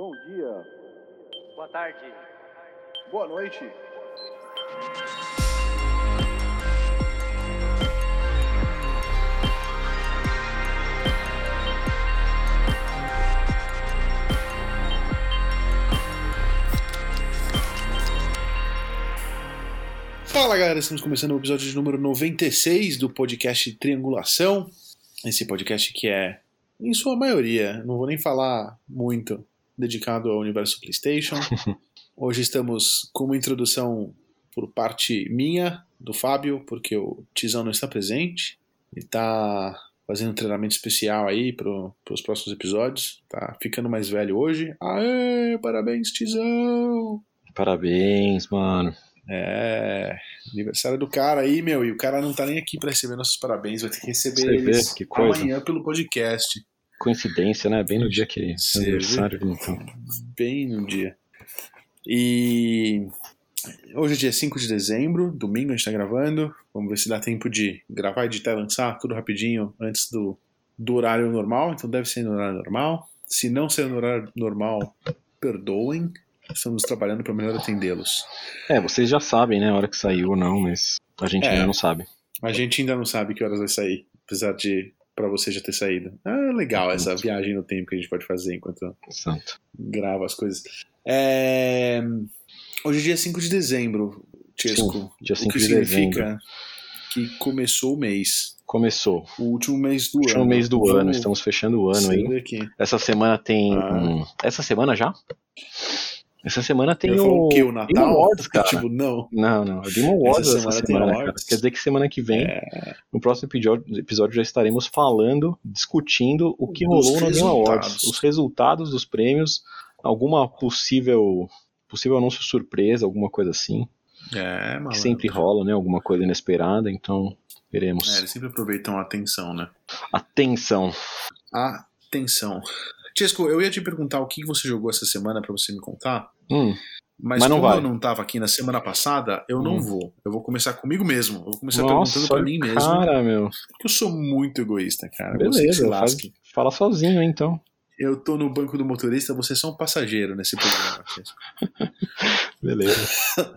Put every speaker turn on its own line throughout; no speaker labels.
Bom dia.
Boa tarde.
Boa noite. Fala galera, estamos começando o episódio de número 96 do podcast Triangulação. Esse podcast que é, em sua maioria, não vou nem falar muito, dedicado ao universo PlayStation. Hoje estamos com uma introdução por parte minha, do Fábio, porque o Tizão não está presente. Ele está fazendo um treinamento especial aí para os próximos episódios. Tá ficando mais velho hoje. Aê, parabéns, Tizão!
Parabéns, mano.
É, aniversário do cara aí, meu, e o cara não tá nem aqui para receber nossos parabéns, vai ter que receber
Você vê,
eles
que coisa.
amanhã pelo podcast.
Coincidência, né? Bem no dia que é aniversário. Então.
bem no dia. E hoje é dia 5 de dezembro, domingo a gente tá gravando. Vamos ver se dá tempo de gravar, editar lançar tudo rapidinho antes do, do horário normal. Então deve ser no horário normal. Se não ser no horário normal, perdoem. Estamos trabalhando para melhor atendê-los.
É, vocês já sabem, né? A hora que saiu ou não, mas a gente
É.
ainda não sabe.
A gente ainda não sabe que horas vai sair, apesar de para você já ter saído. Ah, legal essa viagem no tempo que a gente pode fazer enquanto
Santo.
grava as coisas. É, Hoje é dia 5 de dezembro.
Sim, dia
o
5
que
de
significa que começou o mês.
Começou.
O último mês do
Último
ano.
mês do ano,
Vamos
estamos fechando o ano aí.
daqui.
Essa semana tem.
Ah.
hum, Essa semana já? Essa semana tem
Eu
o.
falar o Natal?
Awards, cara.
Tipo, não.
Não, não. É Game Awards
Essa
essa
semana
semana,
tem
cara. Quer dizer que semana que vem,
É,
no próximo episódio, já estaremos falando, discutindo o que
Os
rolou Game
resultados.
Awards. Os resultados dos prêmios, alguma possível. Possível anúncio surpresa, alguma coisa assim.
é
Que
malandro.
sempre rola, né? Alguma coisa inesperada, então veremos.
É, eles sempre aproveitam a atenção, né?
Atenção.
Atenção. Chesco, eu ia te perguntar o que você jogou essa semana pra você me contar.
Hum,
Mas,
Mas não
como
vai.
eu não tava aqui na semana passada, eu não
Hum.
vou. Eu vou começar comigo mesmo. Eu vou começar
nossa,
perguntando pra mim mesmo.
cara, meu.
Porque eu sou muito egoísta, cara.
Beleza, faz,
lasque.
fala sozinho, então.
Eu tô no banco do motorista, você é só um passageiro nesse programa.
Beleza.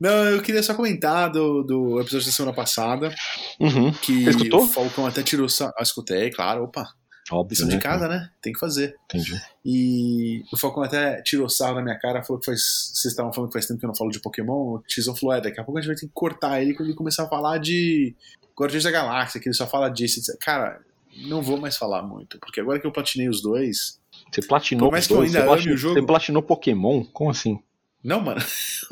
não, eu queria só comentar do, do episódio da semana passada.
Uhum.
Que
Você escutou?
o Falcão até tirou. Ah, escutei, claro, opa.
Óbvio,
Lição
né?
de casa, né? Tem que fazer.
Entendi.
E o Falcão até tirou sarro na minha cara, falou que faz. Vocês estavam falando que faz tempo que eu não falo de Pokémon. O Tizão falou: é, daqui a pouco a gente vai ter que cortar ele quando ele começar a falar de Guardiões da Galáxia, que ele só fala disso. etc. Cara, não vou mais falar muito, porque agora que eu platinei os dois.
Você platinou os
que eu
dois?
ainda
você, platinou,
o jogo.
você platinou Pokémon? Como assim?
Não, mano.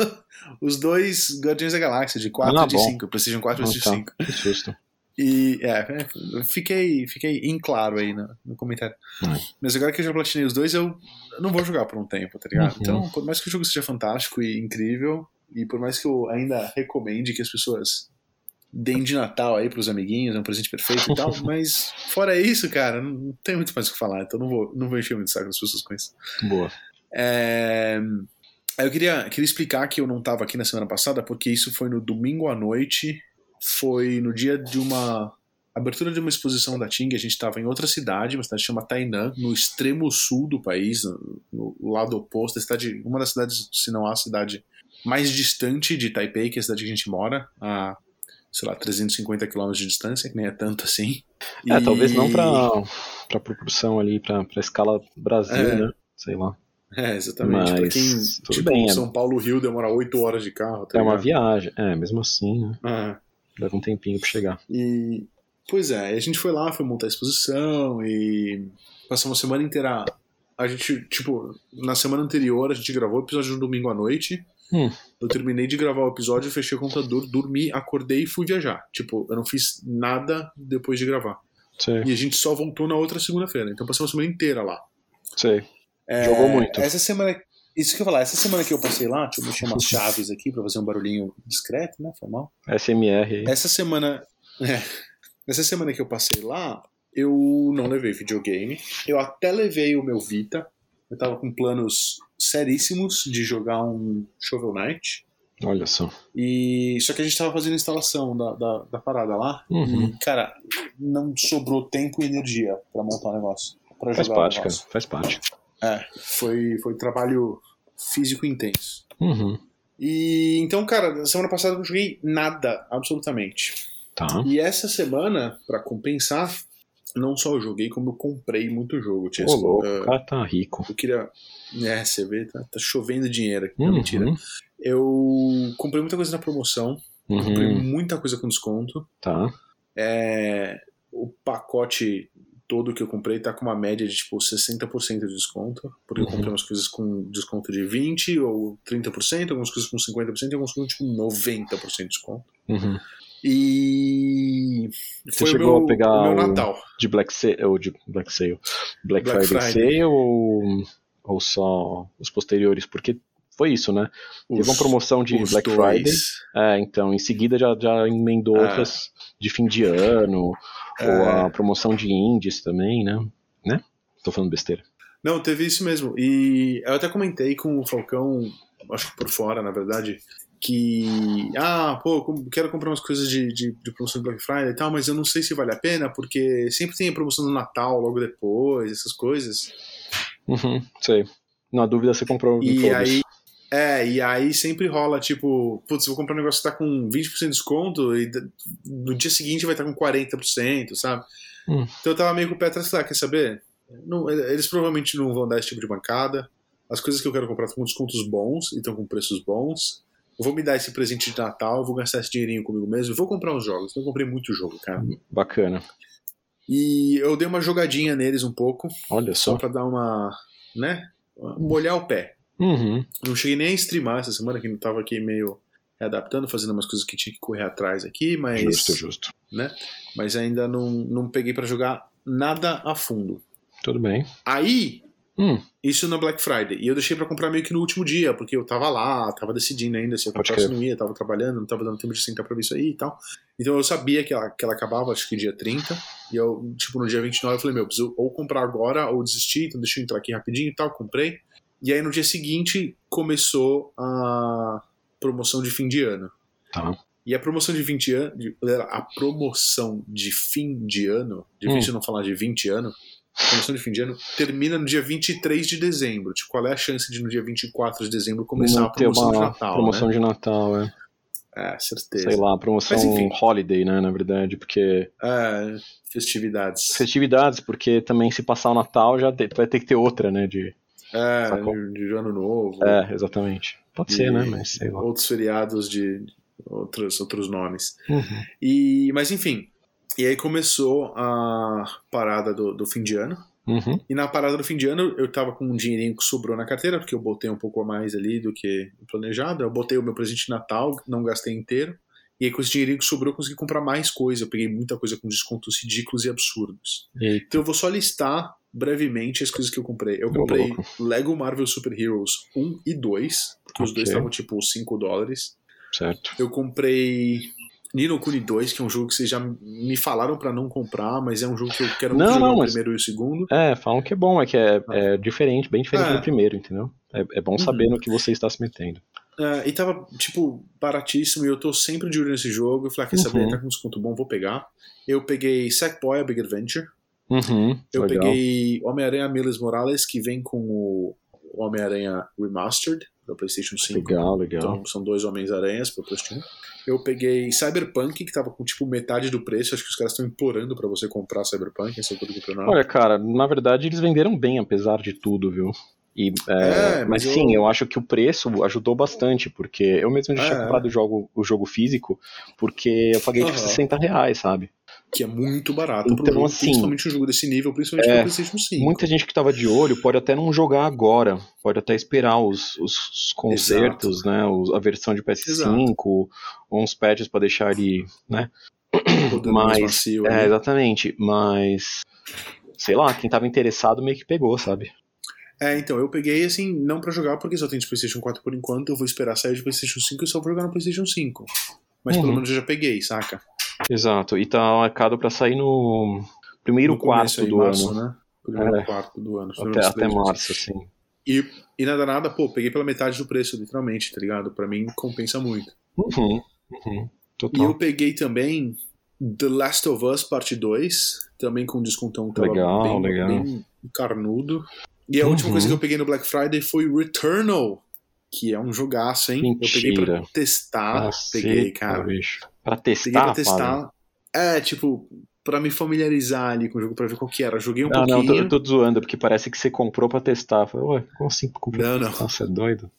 os dois Guardiões da Galáxia, de 4
Ah,
e de
bom.
5. PlayStation 4 e
Ah,
PlayStation
tá.
5.
Que susto.
E, é, eu fiquei, fiquei em claro aí no, no comentário.
Hum.
Mas agora que eu já platinei os dois, eu não vou jogar por um tempo, tá ligado?
Uhum.
Então, por mais que o jogo seja fantástico e incrível, e por mais que eu ainda recomende que as pessoas deem de Natal aí pros amiguinhos, é um presente perfeito e tal, mas fora isso, cara, não tem muito mais o que falar, então não vou, não vou encher muito o saco das pessoas com isso.
Boa.
É, Eu queria, queria explicar que eu não estava aqui na semana passada, porque isso foi no domingo à noite, foi no dia de uma abertura de uma exposição da Ting, a gente estava em outra cidade, uma cidade chamada Tainan, no extremo sul do país, no, no lado oposto, a cidade, uma das cidades, se não a cidade mais distante de Taipei, que é a cidade que a gente mora, a, sei lá, 350 quilômetros de distância, que nem é tanto assim.
É,
E-
talvez não pra, pra proporção ali, pra, pra escala Brasil,
É.
né? Sei lá.
É, exatamente. Pra
Mas,
quem,
tudo
tipo,
bem, é-
São Paulo-Rio demora 8 horas de carro. tá
É uma
ligado?
viagem. É, mesmo assim, né?
Ah,
Leva um tempinho pra chegar.
E, pois é, a gente foi lá, foi montar a exposição e passamos a semana inteira. A gente, tipo, na semana anterior a gente gravou o episódio no domingo à noite.
Hum.
Eu terminei de gravar o episódio, fechei o computador, dormi, acordei e fui viajar. Tipo, eu não fiz nada depois de gravar.
Sei,
E a gente só voltou na outra segunda-feira. Então passamos a semana inteira lá.
sei.
É,
Jogou muito.
Essa semana. Isso que eu ia falar, essa semana que eu passei lá, deixa eu mexer umas chaves aqui pra fazer um barulhinho discreto, né? Foi mal.
SMR aí.
Essa semana. é, essa semana que eu passei lá, eu não levei videogame. Eu até levei o meu Vita. Eu tava com planos seríssimos de jogar um Shovel Knight.
Olha só.
E só que a gente tava fazendo a instalação da, da, da parada lá.
Uhum.
E, cara, não sobrou tempo e energia pra montar o negócio. Pra
Faz
jogar o
parte, cara.
negócio.
Faz parte.
É, foi, foi trabalho físico intenso.
Uhum.
E então, cara, semana passada eu não joguei nada, absolutamente.
Tá.
E essa semana, pra compensar, não só eu joguei, como eu comprei muito jogo. Tinha
Ô, louco,
uh,
o cara tá rico.
eu queria. É, você vê, tá, tá chovendo dinheiro aqui. Não,
Uhum.
mentira. Eu comprei muita coisa na promoção, comprei
Uhum.
muita coisa com desconto.
Tá.
É, o pacote todo que eu comprei tá com uma média de tipo 60% de desconto, porque eu
Uhum.
comprei umas coisas com desconto de 20 ou 30%, algumas coisas com 50% e algumas coisas com tipo 90% de desconto.
Uhum.
E
Você chegou
meu,
a pegar
o- Natal.
De Black Sale, ou de Black Sale, Black,
Black
Friday,
Friday.
Sale ou, ou só os posteriores? Porque foi isso, né? Teve uma
Os-
promoção de
os
Black
dois.
Friday. É, então, em seguida já, já emendou
Ah.
outras de fim de ano,
É.
ou a promoção de indies também, né? Né? Tô falando besteira.
Não, teve isso mesmo. E eu até comentei com o Falcão, acho que por fora, na verdade, que. Ah, pô, quero comprar umas coisas de, de, de promoção de Black Friday e tal, mas eu não sei se vale a pena, porque sempre tem a promoção do Natal logo depois, essas coisas.
Uhum, sei. Na dúvida você comprou
E aí. É, e aí sempre rola, tipo, putz, vou comprar um negócio que tá com 20% de desconto e no dia seguinte vai estar com 40%, sabe?
Hum.
Então eu tava meio com o pé atrás, lá, quer saber? Não, eles provavelmente não vão dar esse tipo de bancada. As coisas que eu quero comprar estão com descontos bons e estão com preços bons. Eu vou me dar esse presente de Natal, eu vou gastar esse dinheirinho comigo mesmo, vou comprar uns jogos. Então eu comprei muito jogo, cara.
Bacana.
E eu dei uma jogadinha neles um pouco,
Olha
só
só.
pra dar uma, né, molhar o pé.
Uhum.
Não cheguei nem a streamar essa semana, que eu tava aqui meio adaptando, fazendo umas coisas que tinha que correr atrás aqui, mas,
Justo, justo.
mas ainda não, não peguei pra jogar nada a fundo.
Tudo bem.
Aí,
Hum,
isso na Black Friday, e eu deixei pra comprar meio que no último dia, porque eu tava lá, tava decidindo ainda se eu comprava ou se não ia, tava trabalhando, não tava dando tempo de sentar pra ver isso aí e tal. Então eu sabia que ela, que ela acabava, acho que dia 30, e eu, tipo, no dia 29 eu falei, meu, preciso ou comprar agora ou desistir, então deixa eu entrar aqui rapidinho e tal, comprei. E aí no dia seguinte começou a promoção de fim de ano.
tá.
E a promoção de 20 anos, a promoção de fim de ano, difícil não falar de 20 anos, a promoção de fim de ano termina no dia 23 de dezembro. Tipo, qual é a chance de no dia 24 de dezembro começar
Não
a promoção de Natal?
promoção
né?
de Natal, é.
É, certeza.
Sei lá, promoção
Mas, enfim.
holiday, né, na verdade, porque
É, festividades.
festividades, porque também se passar o Natal já vai ter que ter outra, né, de...
É,
Sacou?
de, ano novo.
É, exatamente. Pode ser, né, mas sei lá.
Outros feriados de outros, outros nomes.
Uhum.
E, mas enfim. E aí começou a parada do, do fim de ano.
Uhum.
E na parada do fim de ano, eu tava com um dinheirinho que sobrou na carteira, porque eu botei um pouco a mais ali do que planejado. Eu botei o meu presente de Natal, não gastei inteiro. E aí, com esse dinheirinho que sobrou, eu consegui comprar mais coisa. Eu peguei muita coisa com descontos ridículos e absurdos.
Eita,
Então eu vou só listar brevemente as coisas que eu comprei. Eu comprei. Lego Marvel Super Heroes 1 e 2, que os dois estavam tipo 5 dólares.
certo.
Eu comprei Nino Kuni 2, que é um jogo que vocês já me falaram pra não comprar, mas é um jogo que eu quero
Não,
jogar
não,
o
mas-
primeiro e o segundo.
É, falam que é bom, é que é, é diferente, bem diferente
É.
do primeiro, entendeu? É, é bom saber no que você está se metendo.
É, e tava, tipo, baratíssimo, e eu tô sempre de olho nesse jogo. Eu falei, ah, quer saber,
Uhum.
tá com desconto bom, vou pegar. Eu peguei Sackboy, a Big Adventure.
Uhum,
Eu
legal.
peguei Homem-Aranha Miles Morales, que vem com o Homem-Aranha Remastered, da PlayStation 5.
Legal, legal.
Então são dois Homens-Aranhas pro PlayStation 1. Eu peguei Cyberpunk, que tava com tipo metade do preço. Acho que os caras estão implorando pra você comprar Cyberpunk, esse é o do campeonato.
Olha, cara, na verdade eles venderam bem, apesar de tudo, viu? E, é,
É,
mas
mas eu-
sim, eu acho que o preço ajudou bastante, porque eu mesmo já tinha
É.
comprado o jogo, o jogo físico, porque eu paguei tipo
Aham.
60 reais, sabe?
Que é muito barato
Então,
jogo,
assim,
principalmente um jogo desse nível, principalmente
é,
PlayStation 5.
Muita gente que tava de olho pode até não jogar agora, pode até esperar os, os concertos, né? os- a versão de PS5, ou uns patches pra deixar ele, né?
Rodando mais
mas-
macio
É,
ali.
exatamente, mas sei lá, quem tava interessado meio que pegou, sabe?
É, então, eu peguei assim, não pra jogar porque só tem de PlayStation 4 por enquanto, eu vou esperar sair de PlayStation 5 e só vou jogar no PlayStation 5. Mas pelo
Uhum.
menos eu já peguei, saca?
Exato, e tá marcado pra sair no primeiro
No
quarto
aí,
do
março,
ano,
né? Primeiro
É.
quarto do ano.
até, até março, assim.
E, e nada, nada, pô, peguei pela metade do preço, literalmente, tá ligado? Pra mim compensa muito.
Uhum, uhum,
E
total.
eu peguei também The Last of Us Parte 2, também com descontão que tava
Legal,
bem,
legal.
bem carnudo. E a uhum. última coisa que eu peguei no Black Friday foi Returnal, que é um jogaço, hein?
Mentira.
Eu peguei pra testar. Nossa, peguei, cara.
Bicho. Pra testar?
Peguei pra testar. É, tipo, para me familiarizar ali com o jogo, pra ver qual que era. Joguei um
não,
pouquinho.
Não, eu tô, tô zoando, porque parece que você comprou pra testar. Falei, ué, como assim comprou?
Não, não.
Nossa, é doido?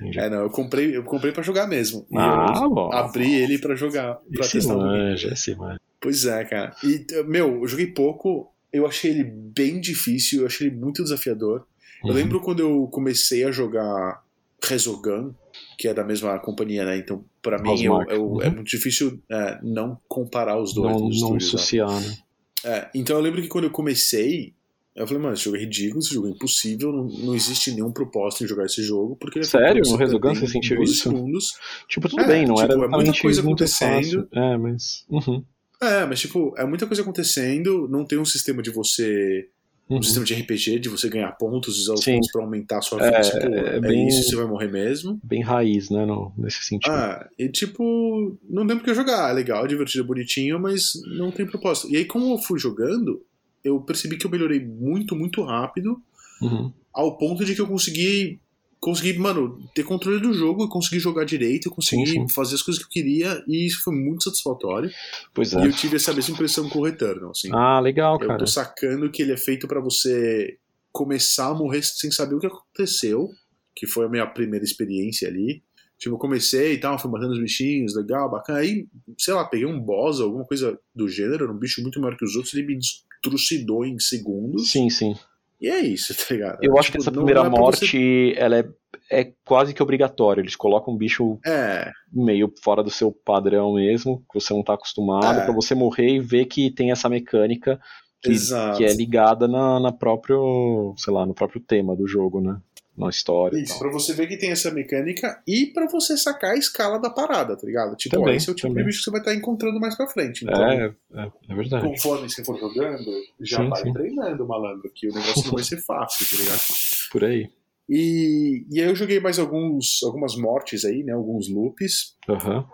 Entendi. É, não, eu comprei, eu comprei pra jogar mesmo.
ah, bom.
Abri ele pra jogar, pra
esse
testar
manja, um esse manja.
Pois é, cara. E, meu, eu joguei pouco, eu achei ele bem difícil, eu achei ele muito desafiador. Uhum. Eu lembro quando eu comecei a jogar Resogun, que é da mesma companhia, né? Então, para mim, eu, eu, uhum. é muito difícil é, não comparar os dois.
Não, não associar, né?
É, então eu lembro que quando eu comecei, eu falei, mano, esse jogo é ridículo, esse jogo é impossível, não, não existe nenhum propósito em jogar esse jogo, porque ele
é Sério? No Resogun você sentiu isso?
Segundos.
Tipo, tudo é, bem, não
tipo,
era
é muita coisa acontecendo.
É, mas. Uhum.
É, mas tipo, é muita coisa acontecendo, não tem um sistema de você um uhum. sistema de RPG, de você ganhar pontos, usar os pontos pra aumentar a sua vida. É, tipo, é, é bem, isso, você vai morrer mesmo.
Bem raiz, né, no, nesse sentido.
Ah, e tipo, não tem porque jogar. É legal, divertido, bonitinho, mas não tem propósito. E aí, como eu fui jogando, eu percebi que eu melhorei muito, muito rápido,
uhum.
ao ponto de que eu consegui consegui, mano, ter controle do jogo, consegui jogar direito, consegui sim, sim. fazer as coisas que eu queria, e isso foi muito satisfatório.
Pois é.
E eu tive essa mesma impressão com o Returnal, assim.
Ah, legal,
eu
cara.
Eu tô sacando que ele é feito para você começar a morrer sem saber o que aconteceu, que foi a minha primeira experiência ali. Tipo, eu comecei e tal, fui matando os bichinhos, legal, bacana. Aí, sei lá, peguei um boss, alguma coisa do gênero, um bicho muito maior que os outros, ele me trucidou em segundos.
Sim, sim.
E é isso, tá ligado?
Eu acho que tipo, essa primeira é morte, você... ela é, é quase que obrigatória. Eles colocam um bicho
é.
meio fora do seu padrão mesmo, que você não tá acostumado, é. para você morrer e ver que tem essa mecânica que, que é ligada na, na próprio, sei lá, no próprio tema do jogo, né? Na história.
Isso, pra você ver que tem essa mecânica e para você sacar a escala da parada, tá ligado? Tipo,
também,
ó, esse é o tipo
também.
de bicho que você vai estar encontrando mais pra frente. Então,
é, é, é verdade.
Conforme você for jogando, já sim, vai sim. treinando, malandro, que o negócio não vai ser fácil, tá ligado?
Por aí.
E, e aí eu joguei mais alguns, algumas mortes aí, né? Alguns loops.
Uhum.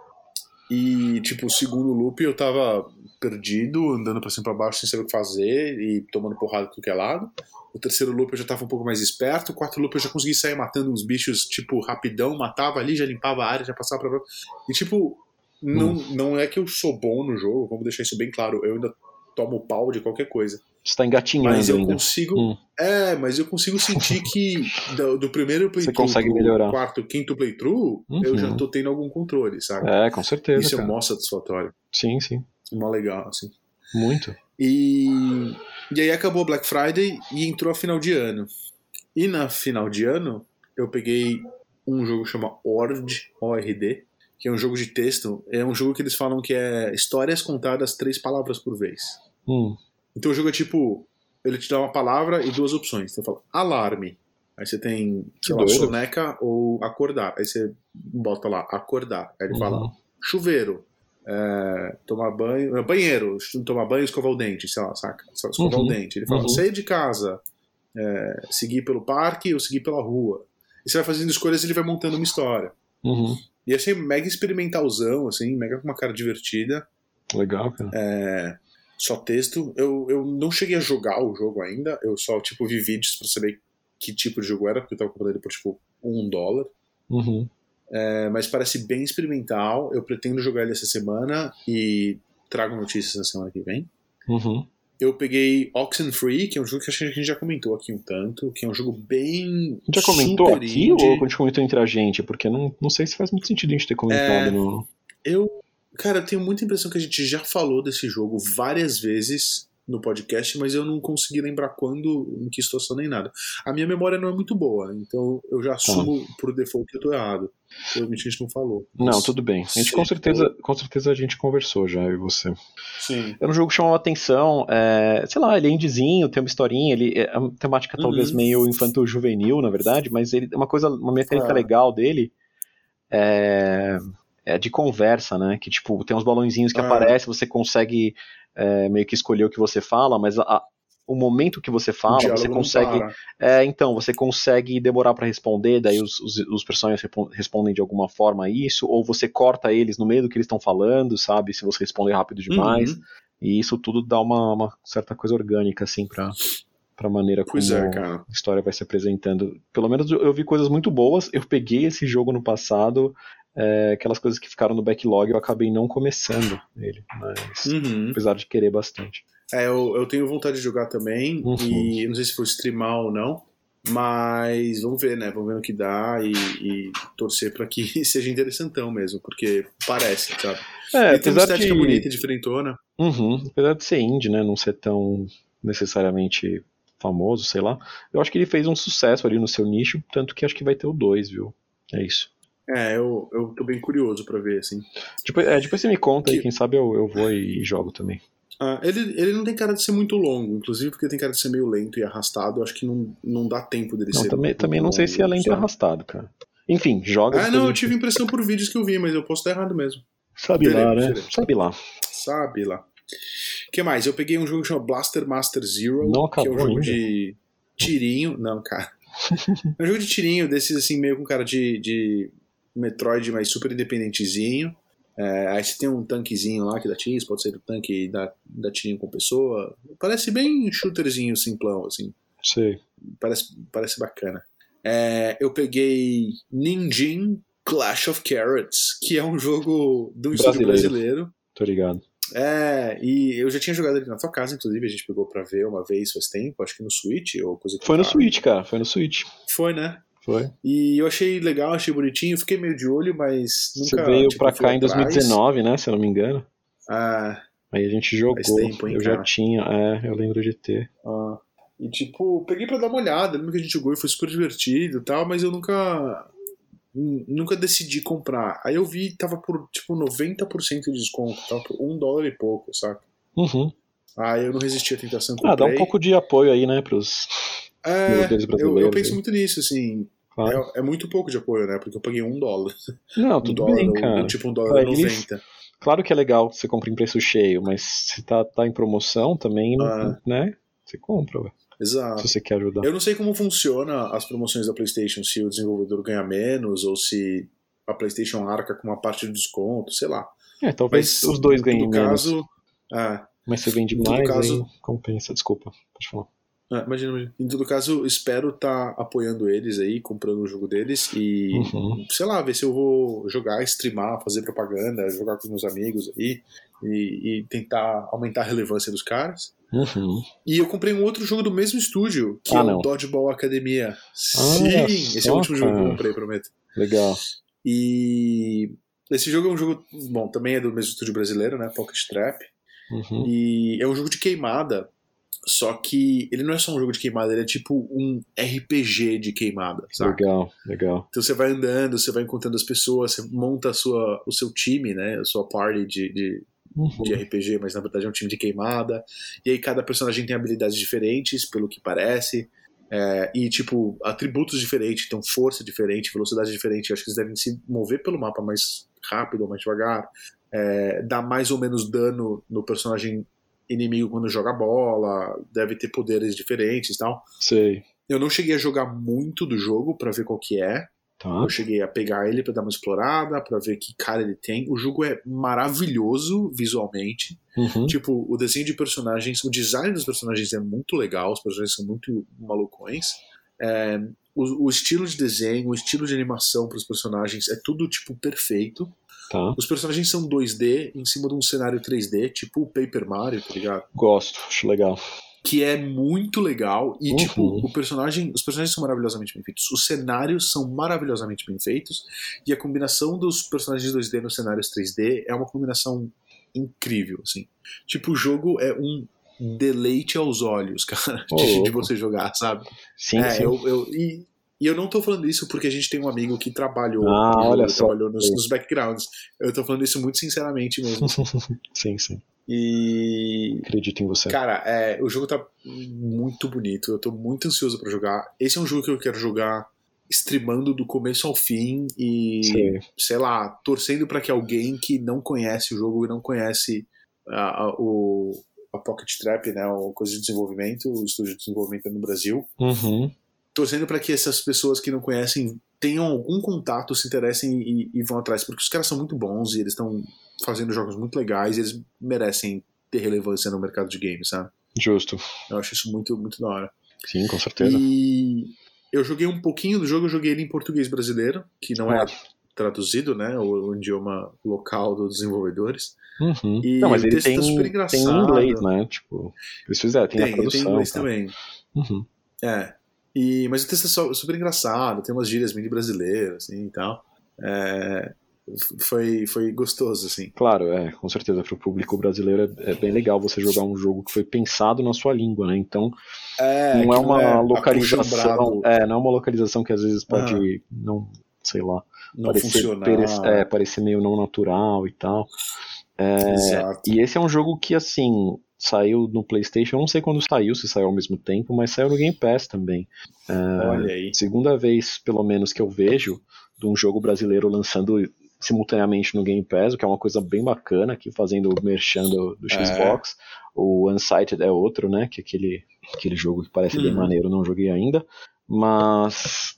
E, tipo, o segundo loop eu tava perdido, andando pra cima e pra baixo sem saber o que fazer e tomando porrada do que é lado. O terceiro loop eu já tava um pouco mais esperto. O quarto loop eu já consegui sair matando uns bichos, tipo, rapidão, matava ali, já limpava a área, já passava pra. E, tipo, não, hum. não é que eu sou bom no jogo, vamos deixar isso bem claro. Eu ainda tomo pau de qualquer coisa.
Você tá engatinhando.
Mas eu
ainda.
consigo.
Hum.
É, mas eu consigo sentir que do, do primeiro playthrough
consegue melhorar.
quarto, quinto playthrough,
uhum.
eu já tô tendo algum controle, sabe?
É, com certeza.
Isso
cara.
é mó satisfatório.
Sim, sim.
Mó legal, assim.
Muito.
E, e aí acabou Black Friday e entrou a final de ano. E na final de ano, eu peguei um jogo que chama Ord, O-R-D, que é um jogo de texto. É um jogo que eles falam que é histórias contadas três palavras por vez.
Hum.
Então o jogo é tipo, ele te dá uma palavra e duas opções. Então fala alarme. Aí você tem, sei lá, soneca ou acordar. Aí você bota lá, acordar. Aí ele
uhum.
fala chuveiro é, tomar banho, é, banheiro, tomar banho e escovar o dente, sei lá, saca? Escovar uhum, o dente. Ele fala, uhum. sair de casa, é, seguir pelo parque ou seguir pela rua. E você vai fazendo escolhas e ele vai montando uma história.
Uhum.
E achei mega experimentalzão, assim, mega com uma cara divertida.
Legal, cara.
É, só texto. Eu, eu não cheguei a jogar o jogo ainda, eu só, tipo, vi vídeos pra saber que tipo de jogo era, porque eu tava comprando ele por, tipo, um dólar.
Uhum.
É, mas parece bem experimental. Eu pretendo jogar ele essa semana e trago notícias na semana que vem.
Uhum.
Eu peguei Oxenfree, que é um jogo que acho que a gente já comentou aqui um tanto, que é um jogo bem.
Já comentou aqui indie. ou a gente comentou entre a gente? Porque não, não sei se faz muito sentido a gente ter comentado.
É,
no...
Eu. Cara, eu tenho muita impressão que a gente já falou desse jogo várias vezes no podcast, mas eu não consegui lembrar quando, em que situação nem nada. A minha memória não é muito boa, então eu já assumo ah. por default que eu tô errado. Provavelmente a gente não falou.
Não, tudo bem. A gente com certeza, com certeza a gente conversou já, eu e você.
Sim.
É um jogo que chamou a atenção, é, sei lá, ele é indizinho, tem uma historinha, ele é uma temática uhum. talvez meio infantil-juvenil, na verdade, mas ele uma coisa, uma mecânica ah. legal dele é, é de conversa, né? Que tipo, tem uns balãozinhos que ah. aparecem, você consegue é, meio que escolher o que você fala, mas a, o momento que você fala, você consegue. É, então, você consegue demorar para responder, daí os, os, os personagens respondem de alguma forma a isso, ou você corta eles no meio do que eles estão falando, sabe? Se você responder rápido demais. Uhum. E isso tudo dá uma, uma, certa coisa orgânica, assim, pra, pra maneira como é, a história vai se apresentando. Pelo menos eu vi coisas muito boas. Eu peguei esse jogo no passado, é, aquelas coisas que ficaram no backlog, eu acabei não começando ele, mas uhum. apesar de querer bastante.
É, eu, eu tenho vontade de jogar também, uhum. e não sei se vou streamar ou não, mas vamos ver, né? Vamos ver no que dá e, e torcer para que seja interessantão mesmo, porque parece, sabe?
É, e tem uma
estética
de...
bonita e diferentona.
Uhum, apesar de ser indie, né? Não ser tão necessariamente famoso, sei lá. Eu acho que ele fez um sucesso ali no seu nicho, tanto que acho que vai ter o 2, viu? É isso.
É, eu, eu tô bem curioso para ver, assim.
Depois, é, depois você me conta que... aí, quem sabe eu, eu vou e jogo também.
Ah, ele, ele não tem cara de ser muito longo, inclusive porque tem cara de ser meio lento e arrastado. Acho que não, não dá tempo dele
não,
ser.
Também, também não sei se é lento e arrastado, cara. Enfim, joga.
Ah, não, eu tive impressão por vídeos que eu vi, mas eu posso estar errado mesmo.
Sabe lá, né? Sabe lá.
Sabe lá. O que mais? Eu peguei um jogo que chama Blaster Master Zero,
não
que é um jogo ainda. de tirinho. Não, cara. é um jogo de tirinho, desses assim, meio com cara de, de Metroid, mas super independentezinho. É, aí você tem um tanquezinho lá que dá tiro, pode ser o tanque da, da tirinho com pessoa. Parece bem shooterzinho simplão, assim.
Sei.
Parece, parece bacana. É, eu peguei Ninjin Clash of Carrots, que é um jogo do estúdio brasileiro.
Tô ligado.
É, e eu já tinha jogado ele na tua casa, inclusive, a gente pegou pra ver uma vez faz tempo, acho que no Switch ou coisa que
Foi no Switch, cara, foi no Switch.
Foi, né?
Foi.
E eu achei legal, achei bonitinho, fiquei meio de olho, mas nunca.
Você veio tipo, pra cá em 2019, né? Se eu não me engano.
Ah.
Aí a gente jogou. Tempo, hein, eu cara. já tinha, é, eu lembro de ter.
Ah. E tipo, peguei pra dar uma olhada, lembro que a gente jogou e foi super divertido e tal, mas eu nunca. Nunca decidi comprar. Aí eu vi, tava por tipo 90% de desconto, tava por um dólar e pouco, saca?
Uhum.
Aí eu não resisti à tentação.
Comprei. Ah, dá um pouco de apoio aí, né, pros
é, eu, eu, penso muito nisso, assim. Claro. É, é, muito pouco de apoio, né? Porque eu paguei um dólar.
Não, tudo um bem, cara.
Tipo um dólar e noventa.
Claro que é legal você compra em preço cheio, mas se tá, tá em promoção também, ah. né? Você compra, ué.
Exato.
Se você quer ajudar.
Eu não sei como funciona as promoções da PlayStation, se o desenvolvedor ganha menos ou se a PlayStation arca com uma parte de desconto, sei lá.
É, talvez Mas, os dois ganhem menos.
Caso, é,
Mas você vende mais, caso, compensa. Desculpa, pode falar.
Ah, imagina, imagina. Em todo caso, espero estar tá apoiando eles aí, comprando o jogo deles e, uhum. sei lá, ver se eu vou jogar, streamar, fazer propaganda, jogar com meus amigos aí e, e tentar aumentar a relevância dos caras.
Uhum.
E eu comprei um outro jogo do mesmo estúdio, que ah, é o Dodgeball Academia. Sim, esse é o último jogo que eu comprei, prometo.
Legal.
E esse jogo é um jogo, bom, também é do mesmo estúdio brasileiro, né? Pocket Trap.
Uhum.
E é um jogo de queimada só que ele não é só um jogo de queimada, ele é tipo um RPG de queimada, sabe?
Legal, legal.
Então você vai andando, você vai encontrando as pessoas, você monta sua, o seu time, né? A sua party de, de, uhum. de RPG, mas na verdade é um time de queimada. E aí cada personagem tem habilidades diferentes, pelo que parece. É, e tipo, atributos diferentes, então força diferente, velocidade diferente. Eu acho que eles devem se mover pelo mapa mais rápido ou mais devagar. É, dá mais ou menos dano no personagem inimigo quando joga bola, deve ter poderes diferentes e tal.
Sei.
Eu não cheguei a jogar muito do jogo para ver qual que é.
Tá.
Eu cheguei a pegar ele para dar uma explorada, para ver que cara ele tem. O jogo é maravilhoso visualmente.
Uhum.
Tipo, o desenho de personagens, o design dos personagens é muito legal, os personagens são muito malucões. É, o, o, estilo de desenho, o estilo de animação para os personagens é tudo tipo perfeito.
Tá.
Os personagens são 2D em cima de um cenário 3D, tipo o Paper Mario, tá ligado?
Gosto, acho legal.
Que é muito legal. E,
uhum.
tipo, o personagem. Os personagens são maravilhosamente bem feitos. Os cenários são maravilhosamente bem feitos. E a combinação dos personagens 2D nos cenários 3D é uma combinação incrível, assim. Tipo, o jogo é um deleite aos olhos, cara, oh, de, de, você jogar, sabe?
Sim,
é,
sim.
Eu, eu, e e eu não tô falando isso porque a gente tem um amigo que trabalhou,
ah, olha só.
trabalhou nos, nos, backgrounds. Eu tô falando isso muito sinceramente mesmo.
sim, sim.
E.
Acredito em você.
Cara, é, o jogo tá muito bonito. Eu tô muito ansioso para jogar. Esse é um jogo que eu quero jogar streamando do começo ao fim e,
sim.
sei lá, torcendo para que alguém que não conhece o jogo e não conhece a, a, o, a Pocket Trap, né, o coisa de desenvolvimento, o estúdio de desenvolvimento no Brasil,
uhum
torcendo para que essas pessoas que não conhecem tenham algum contato, se interessem e, e vão atrás, porque os caras são muito bons e eles estão fazendo jogos muito legais e eles merecem ter relevância no mercado de games, sabe?
Justo.
Eu acho isso muito, muito da hora.
Sim, com certeza.
E eu joguei um pouquinho do jogo, eu joguei ele em português brasileiro, que não é traduzido, né? O, o idioma local dos desenvolvedores.
Uhum.
E
não, mas ele
texto
tem,
tá super
tem
engraçado.
em inglês, né? Tipo, eles fizeram, tem,
Tem,
a
tem
tradução.
em inglês
tá?
também.
Uhum.
É. E, mas o texto é super engraçado, tem umas gírias mini brasileiras, assim, e tal. É, foi, foi gostoso, assim.
Claro, é, com certeza, para o público brasileiro é, é bem legal você jogar um jogo que foi pensado na sua língua, né? Então,
É,
não é uma localização,
acostumbrado,
é, não é uma localização que às vezes pode não, sei lá,
não
parecer, é, parecer meio não natural e tal. É,
Exato.
E esse é um jogo que, assim, saiu no PlayStation, eu não sei quando saiu, se saiu ao mesmo tempo, mas saiu no Game Pass também.
Olha aí.
Segunda vez, pelo menos, que eu vejo de um jogo brasileiro lançando simultaneamente no Game Pass, o que é uma coisa bem bacana aqui, fazendo o merchan do, do
É.
Xbox. O Unsighted é outro, né? Que é aquele, aquele jogo que parece bem
Uhum.
maneiro, não joguei ainda. Mas.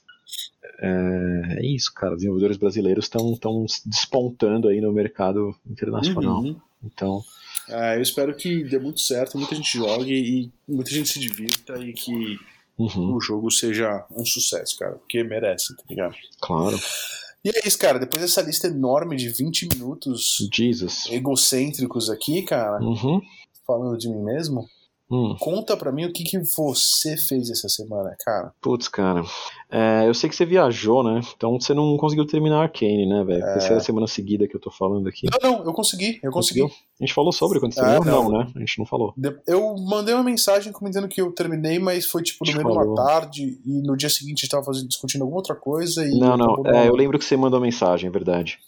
É, é isso, cara. Os desenvolvedores brasileiros estão despontando aí no mercado internacional.
Uhum.
Então,
É, eu espero que dê muito certo, muita gente jogue e muita gente se divirta e que
uhum,
o jogo seja um sucesso, cara, porque merece, tá ligado?
claro.
E é isso, cara, depois dessa lista enorme de 20 minutos
Jesus.
egocêntricos aqui, cara,
Uhum,
falando de mim mesmo,
hum.
conta pra mim o que, que você fez essa semana, cara.
Putz, cara. É, eu sei que você viajou, né? Então você não conseguiu terminar Arcane, né, velho?
É.
Terceira semana seguida que eu tô falando aqui.
Não, não, eu consegui, eu consegui.
Conseguiu? A gente falou sobre quando você
Ah,
terminou?
não.
Não, né? A gente não falou.
Eu mandei uma mensagem comentando que eu terminei, mas foi tipo no meio
falou.
uma tarde e no dia seguinte a gente tava fazendo, discutindo alguma outra coisa e.
Não, não. É, eu lembro que você mandou mensagem, é verdade.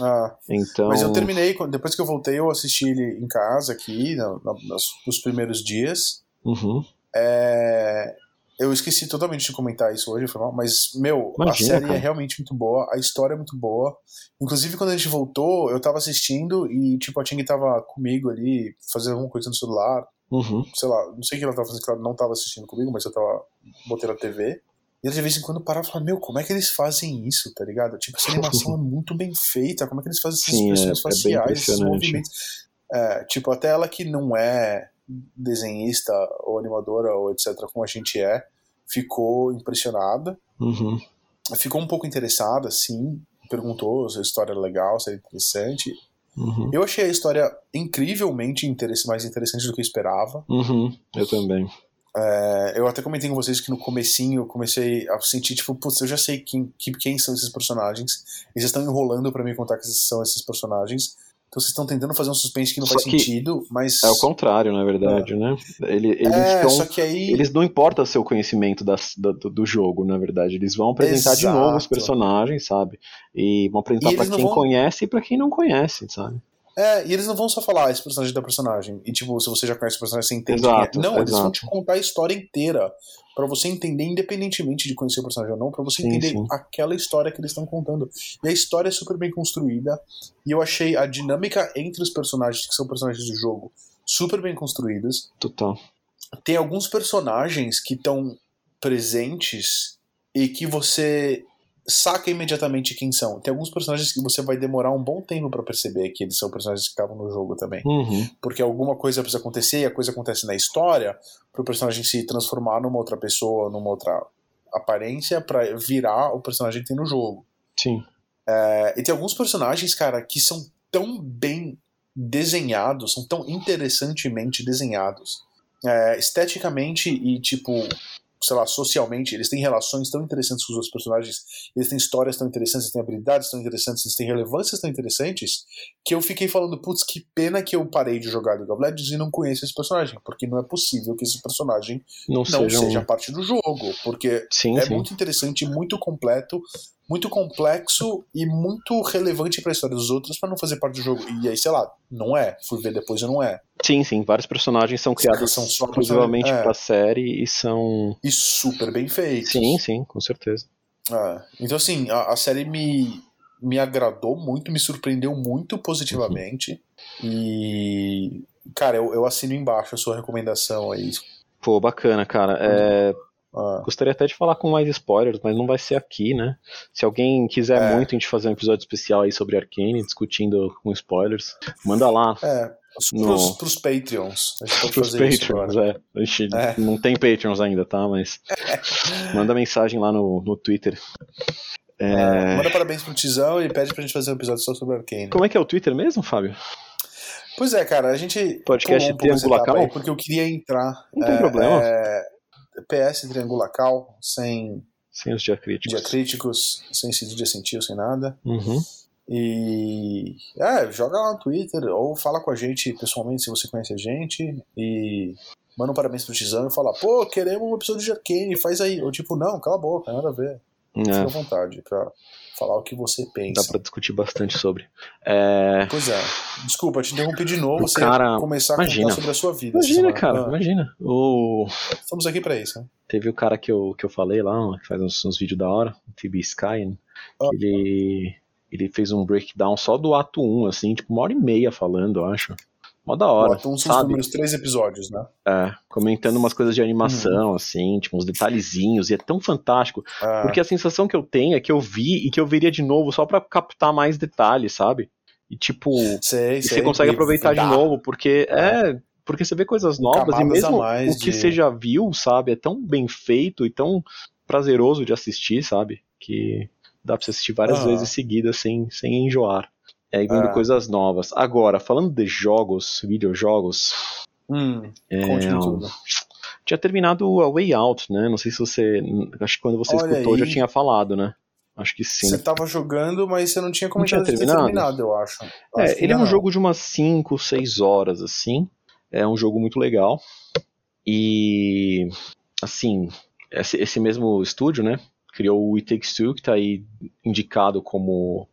Ah,
Então.
Mas eu terminei, depois que eu voltei, eu assisti ele em casa aqui, na- na- nos, nos primeiros dias.
Uhum.
É, Eu esqueci totalmente de comentar isso hoje, mas, meu,
Imagina,
a série
cara.
é realmente muito boa, a história é muito boa. Inclusive, quando a gente voltou, eu tava assistindo e, tipo, a Ting tava comigo ali, fazendo alguma coisa no celular,
Uhum.
sei lá, não sei o que ela tava fazendo, que ela não tava assistindo comigo, mas eu tava, botei na TV. E ela de vez em quando parava e falava, meu, como é que eles fazem isso, tá ligado? Tipo, essa animação é muito bem feita, como é que eles fazem essas
Sim, é-
expressões
é
faciais, esses
impressionante.
movimentos. É, tipo, até ela que não é desenhista ou animadora ou etc, como a gente é, ficou impressionada,
Uhum.
ficou um pouco interessada, sim, perguntou se a história era legal, se era interessante.
Uhum.
Eu achei a história incrivelmente mais interessante do que eu esperava.
Uhum. Eu também.
É, eu até comentei com vocês que no comecinho eu comecei a sentir, tipo, putz, eu já sei quem, que- quem são esses personagens. Eles estão enrolando pra me contar que são esses personagens. Então vocês estão tentando fazer um suspense que não
Só
faz
que
sentido, mas.
É o contrário, na verdade, né? Ele- Eles
É, aí.
Eles não importa seu conhecimento das- do, do- jogo, na verdade. Eles vão apresentar de
Exato.
novo os personagens, sabe? E vão apresentar pra
eles não
quem
vão-
conhece e pra quem não conhece, sabe?
É, e eles não vão só falar esse personagem da personagem. E tipo, se você já conhece o personagem, você entende
Exato,
quem é. Não, eles vão
exato.
te contar a história inteira. Pra você entender, independentemente de conhecer o personagem ou não, pra você
Sim,
entender
sim.
aquela história que eles estão contando. E a história é super bem construída. E eu achei a dinâmica entre os personagens, que são personagens do jogo, super bem construídas.
Total.
Tem alguns personagens que estão presentes e que você saca imediatamente quem são. Tem alguns personagens que você vai demorar um bom tempo pra perceber que eles são personagens que estavam no jogo também.
Uhum.
Porque alguma coisa precisa acontecer e a coisa acontece na história pro personagem se transformar numa outra pessoa, numa outra aparência pra virar o personagem que tem no jogo.
Sim.
É, e tem alguns personagens, cara, que são tão bem desenhados, são tão interessantemente desenhados. É, esteticamente e, tipo, sei lá, socialmente, eles têm relações tão interessantes com os outros personagens, eles têm histórias tão interessantes, eles têm habilidades tão interessantes, eles têm relevâncias tão interessantes, que eu fiquei falando, putz, que pena que eu parei de jogar League of Legends e não conheço esse personagem, porque não é possível que esse personagem
Não,
não
sejam...
seja parte do jogo, porque
Sim,
é
sim.
muito interessante, muito completo, muito complexo e muito relevante pra história dos outros pra não fazer parte do jogo. E aí, sei lá, não é. Fui ver depois e não é.
Sim, sim. Vários personagens são criados
São só
exclusivamente
é.
pra série e são.
E super bem feitos.
Sim, sim, com certeza.
É. Então, assim, a, a série me, me agradou muito, me surpreendeu muito positivamente. E. Cara, eu, eu assino embaixo a sua recomendação aí.
Pô, bacana, cara. É,
Ah,
Gostaria até de falar com mais spoilers, mas não vai ser aqui, né? Se alguém quiser
É.
muito a gente fazer um episódio especial aí sobre Arcane, discutindo com spoilers, manda lá.
é.
No...
Pros, pros Patreons.
Pros Patreons, é. A gente é. não tem Patreons ainda, tá? Mas manda mensagem lá no, no Twitter.
É... É, manda parabéns pro Tizão e pede pra gente fazer um episódio só sobre Arcane.
Como é que é o Twitter mesmo, Fábio?
Pois é, cara, a gente.
Podcast um Triângulo Cal?
Porque eu queria entrar.
Não tem problema.
É, PS Triângulo Cal, sem.
Sem os diacríticos.
Diacríticos, sem cedilha, sem tio, sem nada.
Uhum.
E. É, joga lá no Twitter ou fala com a gente pessoalmente se você conhece a gente. E manda um parabéns pro Tizão e fala, pô, queremos um episódio de Arcane, faz aí. Ou tipo, não, cala a boca, nada a ver. É. Fica à vontade pra falar o que você pensa.
Dá pra discutir bastante sobre. É...
Pois é. Desculpa, te interrompi de novo.
O você cara...
começar a imagina. contar sobre a sua vida.
Imagina, cara, ah. imagina. O...
Estamos aqui pra isso, né?
Teve o cara que eu, que eu falei lá, que faz uns, uns vídeos da hora, o TB Sky, né? ah. ele, ele fez um breakdown só do ato 1, assim, tipo uma hora e meia falando, eu acho. Mó da hora.
Então são os primeiros três episódios, né?
É, comentando umas coisas de animação, hum. assim, tipo, uns detalhezinhos, e é tão fantástico. É. Porque a sensação que eu tenho é que eu vi e que eu veria de novo só para captar mais detalhes, sabe? E tipo,
sei,
e
sei,
você consegue aproveitar de novo, porque é. é. porque você vê coisas novas Camadas e mesmo o que de... você já viu, sabe, é tão bem feito e tão prazeroso de assistir, sabe? Que dá pra você assistir várias vezes seguidas sem, sem enjoar. É, vindo é. coisas novas. Agora, falando de jogos, videojogos.
Hum, é, tudo.
Tinha terminado a Way Out, né? Não sei se você. Acho que quando você Olha escutou aí. já tinha falado, né? Acho que sim.
Você tava jogando, mas você não tinha comentado não tinha terminado? terminado, eu acho.
É,
acho
ele é um não. jogo de umas 5, 6 horas, assim. É um jogo muito legal. E. Assim, esse, esse mesmo estúdio, né? Criou o It Takes Two, que tá aí indicado como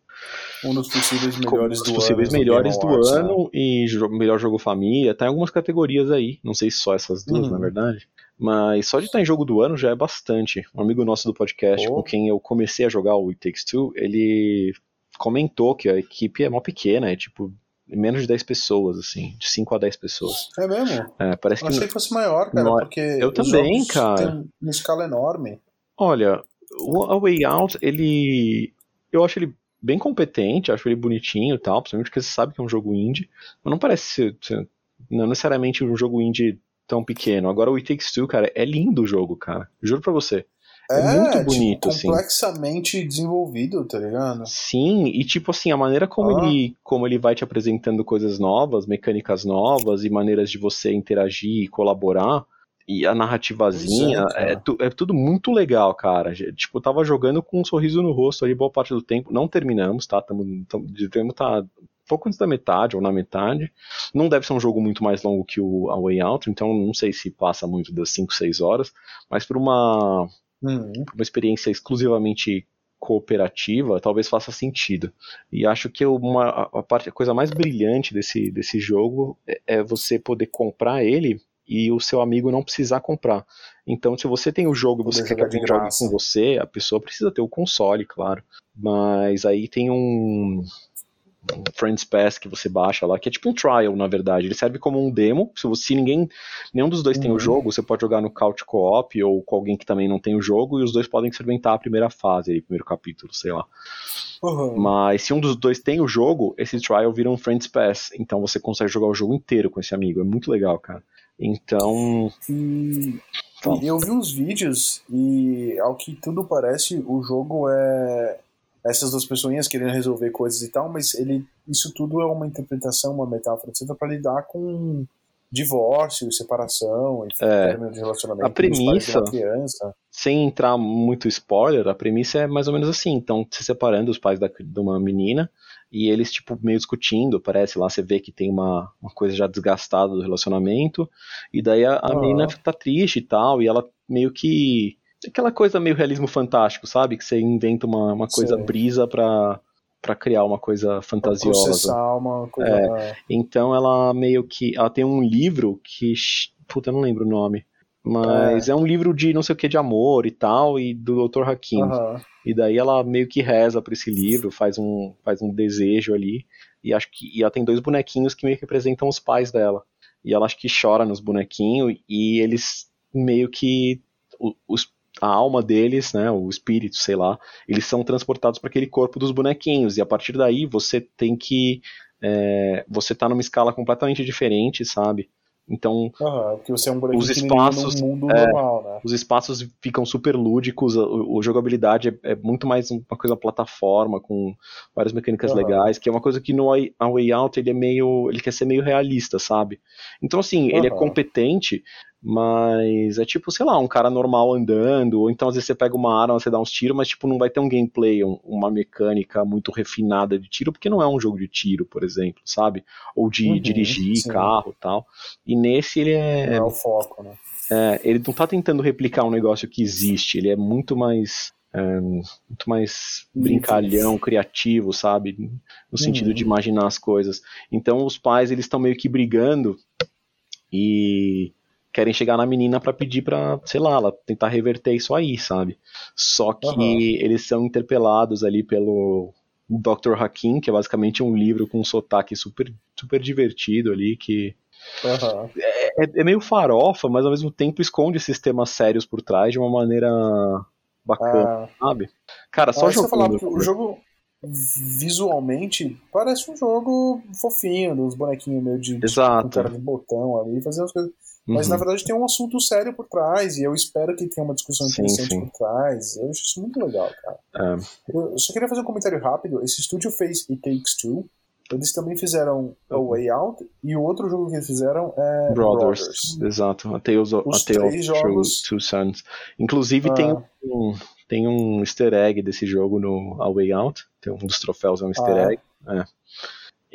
um dos possíveis melhores do
possíveis
ano.
melhores do Awards, ano né? e melhor jogo família. Tá em algumas categorias aí. Não sei se só essas duas, uhum. na verdade. Mas só de estar em jogo do ano já é bastante. Um amigo nosso do podcast, oh. com quem eu comecei a jogar o It Takes Two, ele comentou que a equipe é mó pequena, é tipo menos de 10 pessoas, assim, de 5 a 10 pessoas.
É mesmo?
É, parece
eu
que
achei que fosse maior, cara, porque
eu também, cara.
Tem uma escala enorme.
Olha, o A Way Out, ele eu acho ele bem competente, acho ele bonitinho e tal, principalmente porque você sabe que é um jogo indie, mas não parece ser, ser não necessariamente um jogo indie tão pequeno. Agora o It Takes Two, cara, é lindo o jogo, cara. Juro pra você. É, é muito tipo, bonito, tipo,
assim. complexamente desenvolvido, tá ligado?
Sim, e tipo assim, a maneira como, ah. ele, como ele vai te apresentando coisas novas, mecânicas novas e maneiras de você interagir e colaborar, e a narrativazinha é, é, tu, é, tudo muito legal, cara. Tipo, eu tava jogando com um sorriso no rosto ali boa parte do tempo. Não terminamos, tá? Tamo, tamo, devemos tá pouco antes da metade ou na metade. Não deve ser um jogo muito mais longo que o A Way Out, então não sei se passa muito das 5, 6 horas, mas por uma,
uhum.
uma experiência exclusivamente cooperativa, talvez faça sentido. E acho que uma, a, parte, a coisa mais brilhante desse, desse jogo é, é você poder comprar ele e o seu amigo não precisar comprar. Então, se você tem o jogo e você quer que alguém jogue com você, a pessoa precisa ter o console, claro. Mas aí tem um, Friends Pass que você baixa lá, que é tipo um trial, na verdade. Ele serve como um demo. Se, você, se ninguém, nenhum dos dois uhum. tem o uhum. jogo, você pode jogar no couch co-op ou com alguém que também não tem o jogo, e os dois podem experimentar a primeira fase, o primeiro capítulo, sei lá.
Uhum.
Mas se um dos dois tem o jogo, esse trial vira um Friends Pass. Então você consegue jogar o jogo inteiro com esse amigo. É muito legal, cara. Então.
E, eu vi uns vídeos e, ao que tudo parece, o jogo é essas duas pessoas querendo resolver coisas e tal, mas ele, isso tudo é uma interpretação, uma metáfora, etc., para lidar com divórcio, separação, enfim,
é,
término de relacionamento.
A premissa, sem entrar muito spoiler, a premissa é mais ou menos assim: então, se separando os pais da, de uma menina e eles, tipo, meio discutindo, parece lá, você vê que tem uma, uma coisa já desgastada do relacionamento, e daí a, a menina tá triste e tal, e ela meio que. Aquela coisa meio realismo fantástico, sabe? Que você inventa uma, uma coisa Sim. brisa pra, para criar uma coisa fantasiosa.
Uma coisa...
É, então ela meio que. Ela tem um livro que. Puta, eu não lembro o nome. Mas é. é um livro de não sei o que de amor e tal, e do Dr. Hakim.
Uhum.
E daí ela meio que reza por esse livro, faz um, faz um desejo ali. E acho que e ela tem dois bonequinhos que meio que representam os pais dela. E ela acho que chora nos bonequinhos e eles meio que os, a alma deles, né, o espírito, sei lá, eles são transportados para aquele corpo dos bonequinhos e a partir daí você tem que é, você tá numa escala completamente diferente, sabe? Então,
uhum, é um
os espaços,
mundo é, normal, né?
Os espaços ficam super lúdicos, a, a jogabilidade é, é, muito mais uma coisa plataforma, com várias mecânicas uhum. legais, que é uma coisa que no A Way Out ele é meio. ele quer ser meio realista, sabe? Então, assim, uhum. ele é competente, mas é tipo, sei lá, um cara normal andando, ou então às vezes você pega uma arma, você dá uns tiros, mas tipo, não vai ter um gameplay, um, uma mecânica muito refinada de tiro, porque não é um jogo de tiro, por exemplo, sabe? Ou de uhum, dirigir sim. carro tal. E nesse ele é.
Não é o foco, né?
É, ele não tá tentando replicar um negócio que existe, ele é muito mais. É, muito mais brincalhão, criativo, sabe? No sentido uhum. de imaginar as coisas. Então os pais eles estão meio que brigando e querem chegar na menina para pedir para, sei lá, ela tentar reverter isso aí, sabe? Só que uhum. eles são interpelados ali pelo Dr. Hakim, que é basicamente um livro com um sotaque super, super divertido ali, que uhum. é, é, meio farofa, mas ao mesmo tempo esconde esses temas sérios por trás de uma maneira bacana, ah. sabe? Cara, só ah, jogando.
o jogo visualmente parece um jogo fofinho, dos bonequinhos meio de,
Exato.
de botão ali, fazer as coisas mas uhum. na verdade tem um assunto sério por trás, e eu espero que tenha uma discussão interessante sim, por trás. Eu acho isso muito legal, cara. É. Eu só queria fazer um comentário rápido. Esse estúdio fez It Takes Two. Eles também fizeram A Way Out, e o outro jogo que eles fizeram é
Brothers. Brothers. Exato, a Tales of, Os a Tale of jogos... Two, Two Sons. Inclusive ah. tem, um, tem um easter egg desse jogo no A Way Out. Tem um dos troféus é um easter ah, egg. É.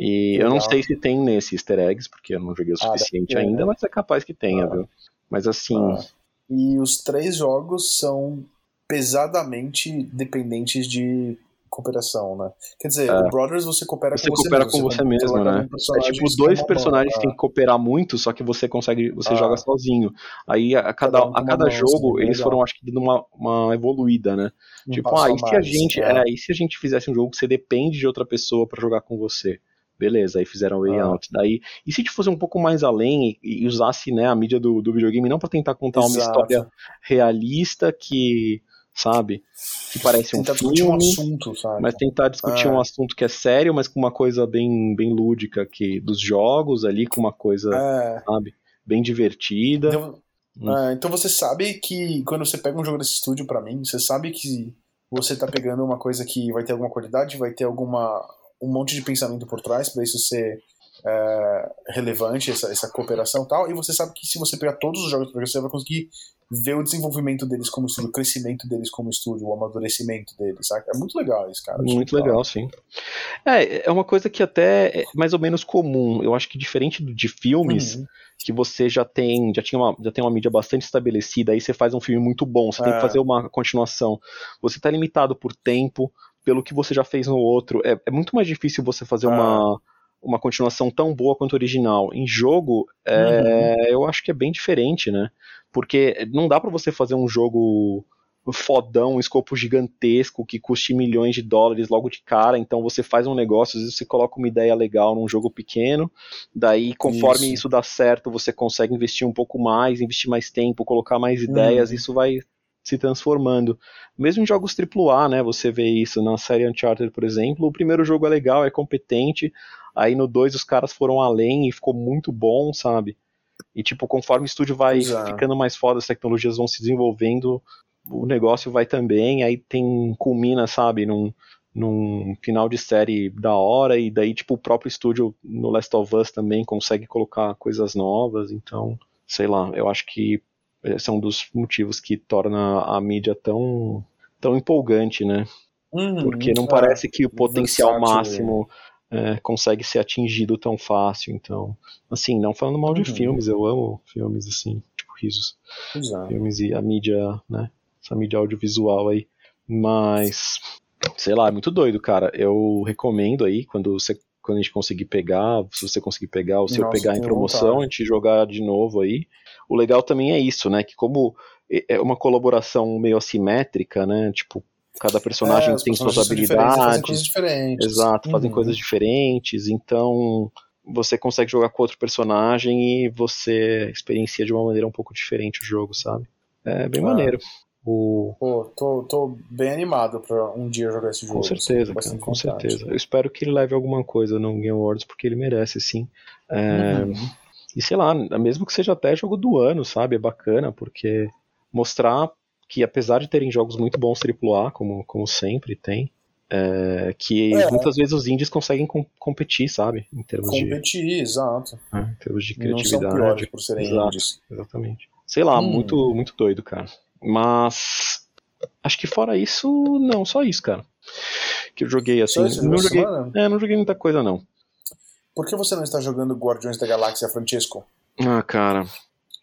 E Legal. eu não sei se tem nesse easter eggs, porque eu não joguei o suficiente ah, ainda, né? mas é capaz que tenha, ah. viu? Mas assim. Ah.
E os três jogos são pesadamente dependentes de cooperação, né? Quer dizer, é. o Brothers você coopera
você
com você
coopera mesmo. Com você, você mesmo, né? É tipo, dois personagens têm que cooperar muito, só que você consegue, você ah. joga sozinho. Aí a cada, cada, um a cada jogo, assim, eles legal. foram, acho que, dando uma, uma evoluída, né? Um tipo, ah, e se a gente. É. é, e se a gente fizesse um jogo que você depende de outra pessoa para jogar com você? Beleza, aí fizeram o Way ah. Out. Daí, e se fosse um pouco mais além e, e usasse né, a mídia do, do videogame não para tentar contar Exato. uma história realista que, sabe, que parece tentar um filme, um assunto, mas tentar discutir um assunto que é sério, mas com uma coisa bem, bem lúdica que dos jogos ali, com uma coisa, é. sabe, bem divertida.
Então, hum. é, então você sabe que quando você pega um jogo desse estúdio para mim, você sabe que você tá pegando uma coisa que vai ter alguma qualidade, vai ter alguma um monte de pensamento por trás para isso ser é, relevante, essa, essa cooperação e tal, e você sabe que se você pegar todos os jogos você vai conseguir ver o desenvolvimento deles como estúdio, o crescimento deles como estúdio, o amadurecimento deles? É muito legal isso, cara.
Muito legal, sim. É, é uma coisa que até é mais ou menos comum. Eu acho que diferente de filmes, uhum. que você já tem, já tinha uma, já tem uma mídia bastante estabelecida, aí você faz um filme muito bom, você é. tem que é. fazer uma continuação. Você está limitado por tempo, pelo que você já fez no outro. É, é muito mais difícil você fazer ah. uma, uma continuação tão boa quanto original. Em jogo, é, uhum. eu acho que é bem diferente, né? Porque não dá para você fazer um jogo fodão, um escopo gigantesco que custe milhões de dólares logo de cara. Então você faz um negócio, às vezes você coloca uma ideia legal num jogo pequeno, daí conforme isso, isso dá certo, você consegue investir um pouco mais, investir mais tempo, colocar mais ideias, uhum. isso vai se transformando. Mesmo em jogos AAA, né, você vê isso na série Uncharted, por exemplo, o primeiro jogo é legal, é competente, aí no 2 os caras foram além e ficou muito bom, sabe? E tipo, conforme o estúdio vai Exato. ficando mais foda, as tecnologias vão se desenvolvendo, o negócio vai também, aí tem culmina, sabe, num, num final de série da hora, e daí tipo o próprio estúdio no Last of Us também consegue colocar coisas novas, então, sei lá, eu acho que esse é um dos motivos que torna a mídia tão, tão empolgante, né? Uhum, Porque não é, parece que o potencial máximo é, consegue ser atingido tão fácil. Então, assim, não falando mal de uhum. filmes, eu amo filmes assim, tipo risos. Exato. Filmes e a mídia, né? Essa mídia audiovisual aí. Mas, sei lá, é muito doido, cara. Eu recomendo aí, quando você quando a gente conseguir pegar, se você conseguir pegar, ou se Nossa, eu pegar em promoção, vontade. a gente jogar de novo aí. O legal também é isso, né? Que como é uma colaboração meio assimétrica, né? Tipo, cada personagem é, tem suas habilidades. Fazem
coisas diferentes.
Exato, fazem uhum. coisas diferentes. Então você consegue jogar com outro personagem e você experiencia de uma maneira um pouco diferente o jogo, sabe? É bem ah. maneiro. O...
Pô, tô, tô bem animado pra um dia jogar esse jogo.
Com certeza, cara, com certeza. Eu espero que ele leve alguma coisa no Game Awards, porque ele merece, sim. É... Uhum. E sei lá, mesmo que seja até jogo do ano, sabe? É bacana, porque mostrar que apesar de terem jogos muito bons AAA, como, como sempre tem, é, que é. muitas vezes os indies conseguem com, competir, sabe? Em termos
competir,
de,
exato.
É, em termos de criatividade.
Não são piores por serem
Exato,
indies.
Exatamente. Sei lá, hum. muito, muito doido, cara. Mas acho que fora isso, não, só isso, cara. Que eu joguei assim. Não joguei, é, não joguei muita coisa, não.
Por que você não está jogando Guardiões da Galáxia, Francesco?
Ah, cara.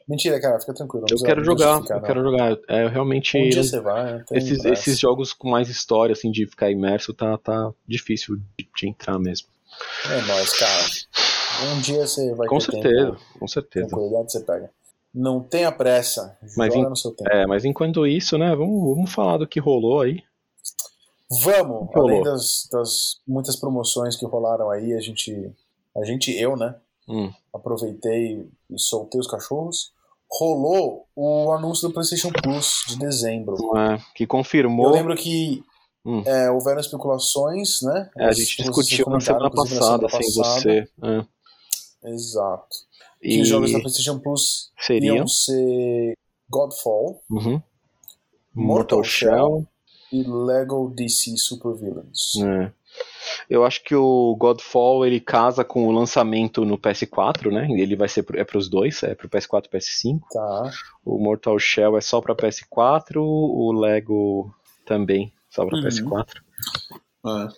Mentira, cara, fica tranquilo.
Eu quero jogar, eu quero jogar. É, eu realmente.
Um dia você vai,
esses, esses jogos com mais história, assim, de ficar imerso, tá, tá difícil de, de entrar mesmo.
É nóis, cara. Um dia você vai
com certeza,
tempo.
Com certeza,
Tranquilidade você pega. Não tenha pressa,
mas
seu tempo.
É, mas enquanto isso, né, vamos, vamos falar do que rolou aí.
Vamos, além das, das muitas promoções que rolaram aí, a gente, a gente eu, né,
hum.
aproveitei e soltei os cachorros. Rolou o anúncio do PlayStation Plus de dezembro.
É, que confirmou.
Eu lembro que hum. é, houveram especulações, né?
É, a gente discutiu na semana passada, sem você. É.
Exato. E... Os jogos da PlayStation Plus
seriam
iam ser Godfall,
uhum.
Mortal, Mortal Shell e Lego DC Super Villains.
É. Eu acho que o Godfall ele casa com o lançamento no PS4, né? Ele vai ser é para os dois, é para o PS4 e PS5.
Tá.
O Mortal Shell é só para PS4, o Lego também só para uhum. PS4.
Ah,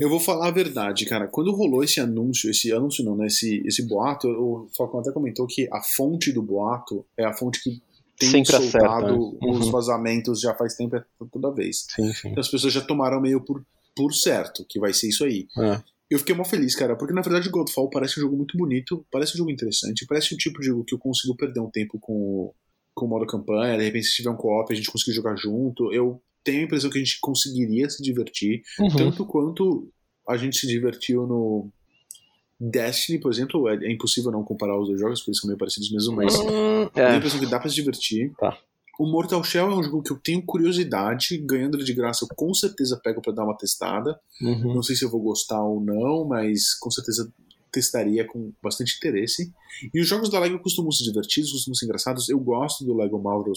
eu vou falar a verdade, cara. Quando rolou esse anúncio, esse anúncio não, né? Esse, esse boato, o Falcão até comentou que a fonte do boato é a fonte que tem
Sempre
soltado
acerta, né?
os
uhum.
vazamentos já faz tempo é toda vez.
Sim, sim.
Então as pessoas já tomaram meio por, por certo que vai ser isso aí.
É.
Eu fiquei mó feliz, cara, porque na verdade Godfall parece um jogo muito bonito, parece um jogo interessante, parece o tipo de jogo que eu consigo perder um tempo com, com o modo campanha, de repente se tiver um co-op a gente conseguir jogar junto. Eu tenho a impressão que a gente conseguiria se divertir,
Uhum.
tanto quanto a gente se divertiu no Destiny, por exemplo. É, é impossível não comparar os dois jogos, porque eles são meio parecidos mesmo, mas
Hum,
tenho a
é.
impressão que dá pra se divertir.
Tá.
O Mortal Shell é um jogo que eu tenho curiosidade, ganhando ele de graça, eu com certeza pego pra dar uma testada.
Uhum.
Não sei se eu vou gostar ou não, mas com certeza testaria com bastante interesse. E os jogos da Lego costumam ser divertidos, costumam ser engraçados. Eu gosto do Lego Marvel.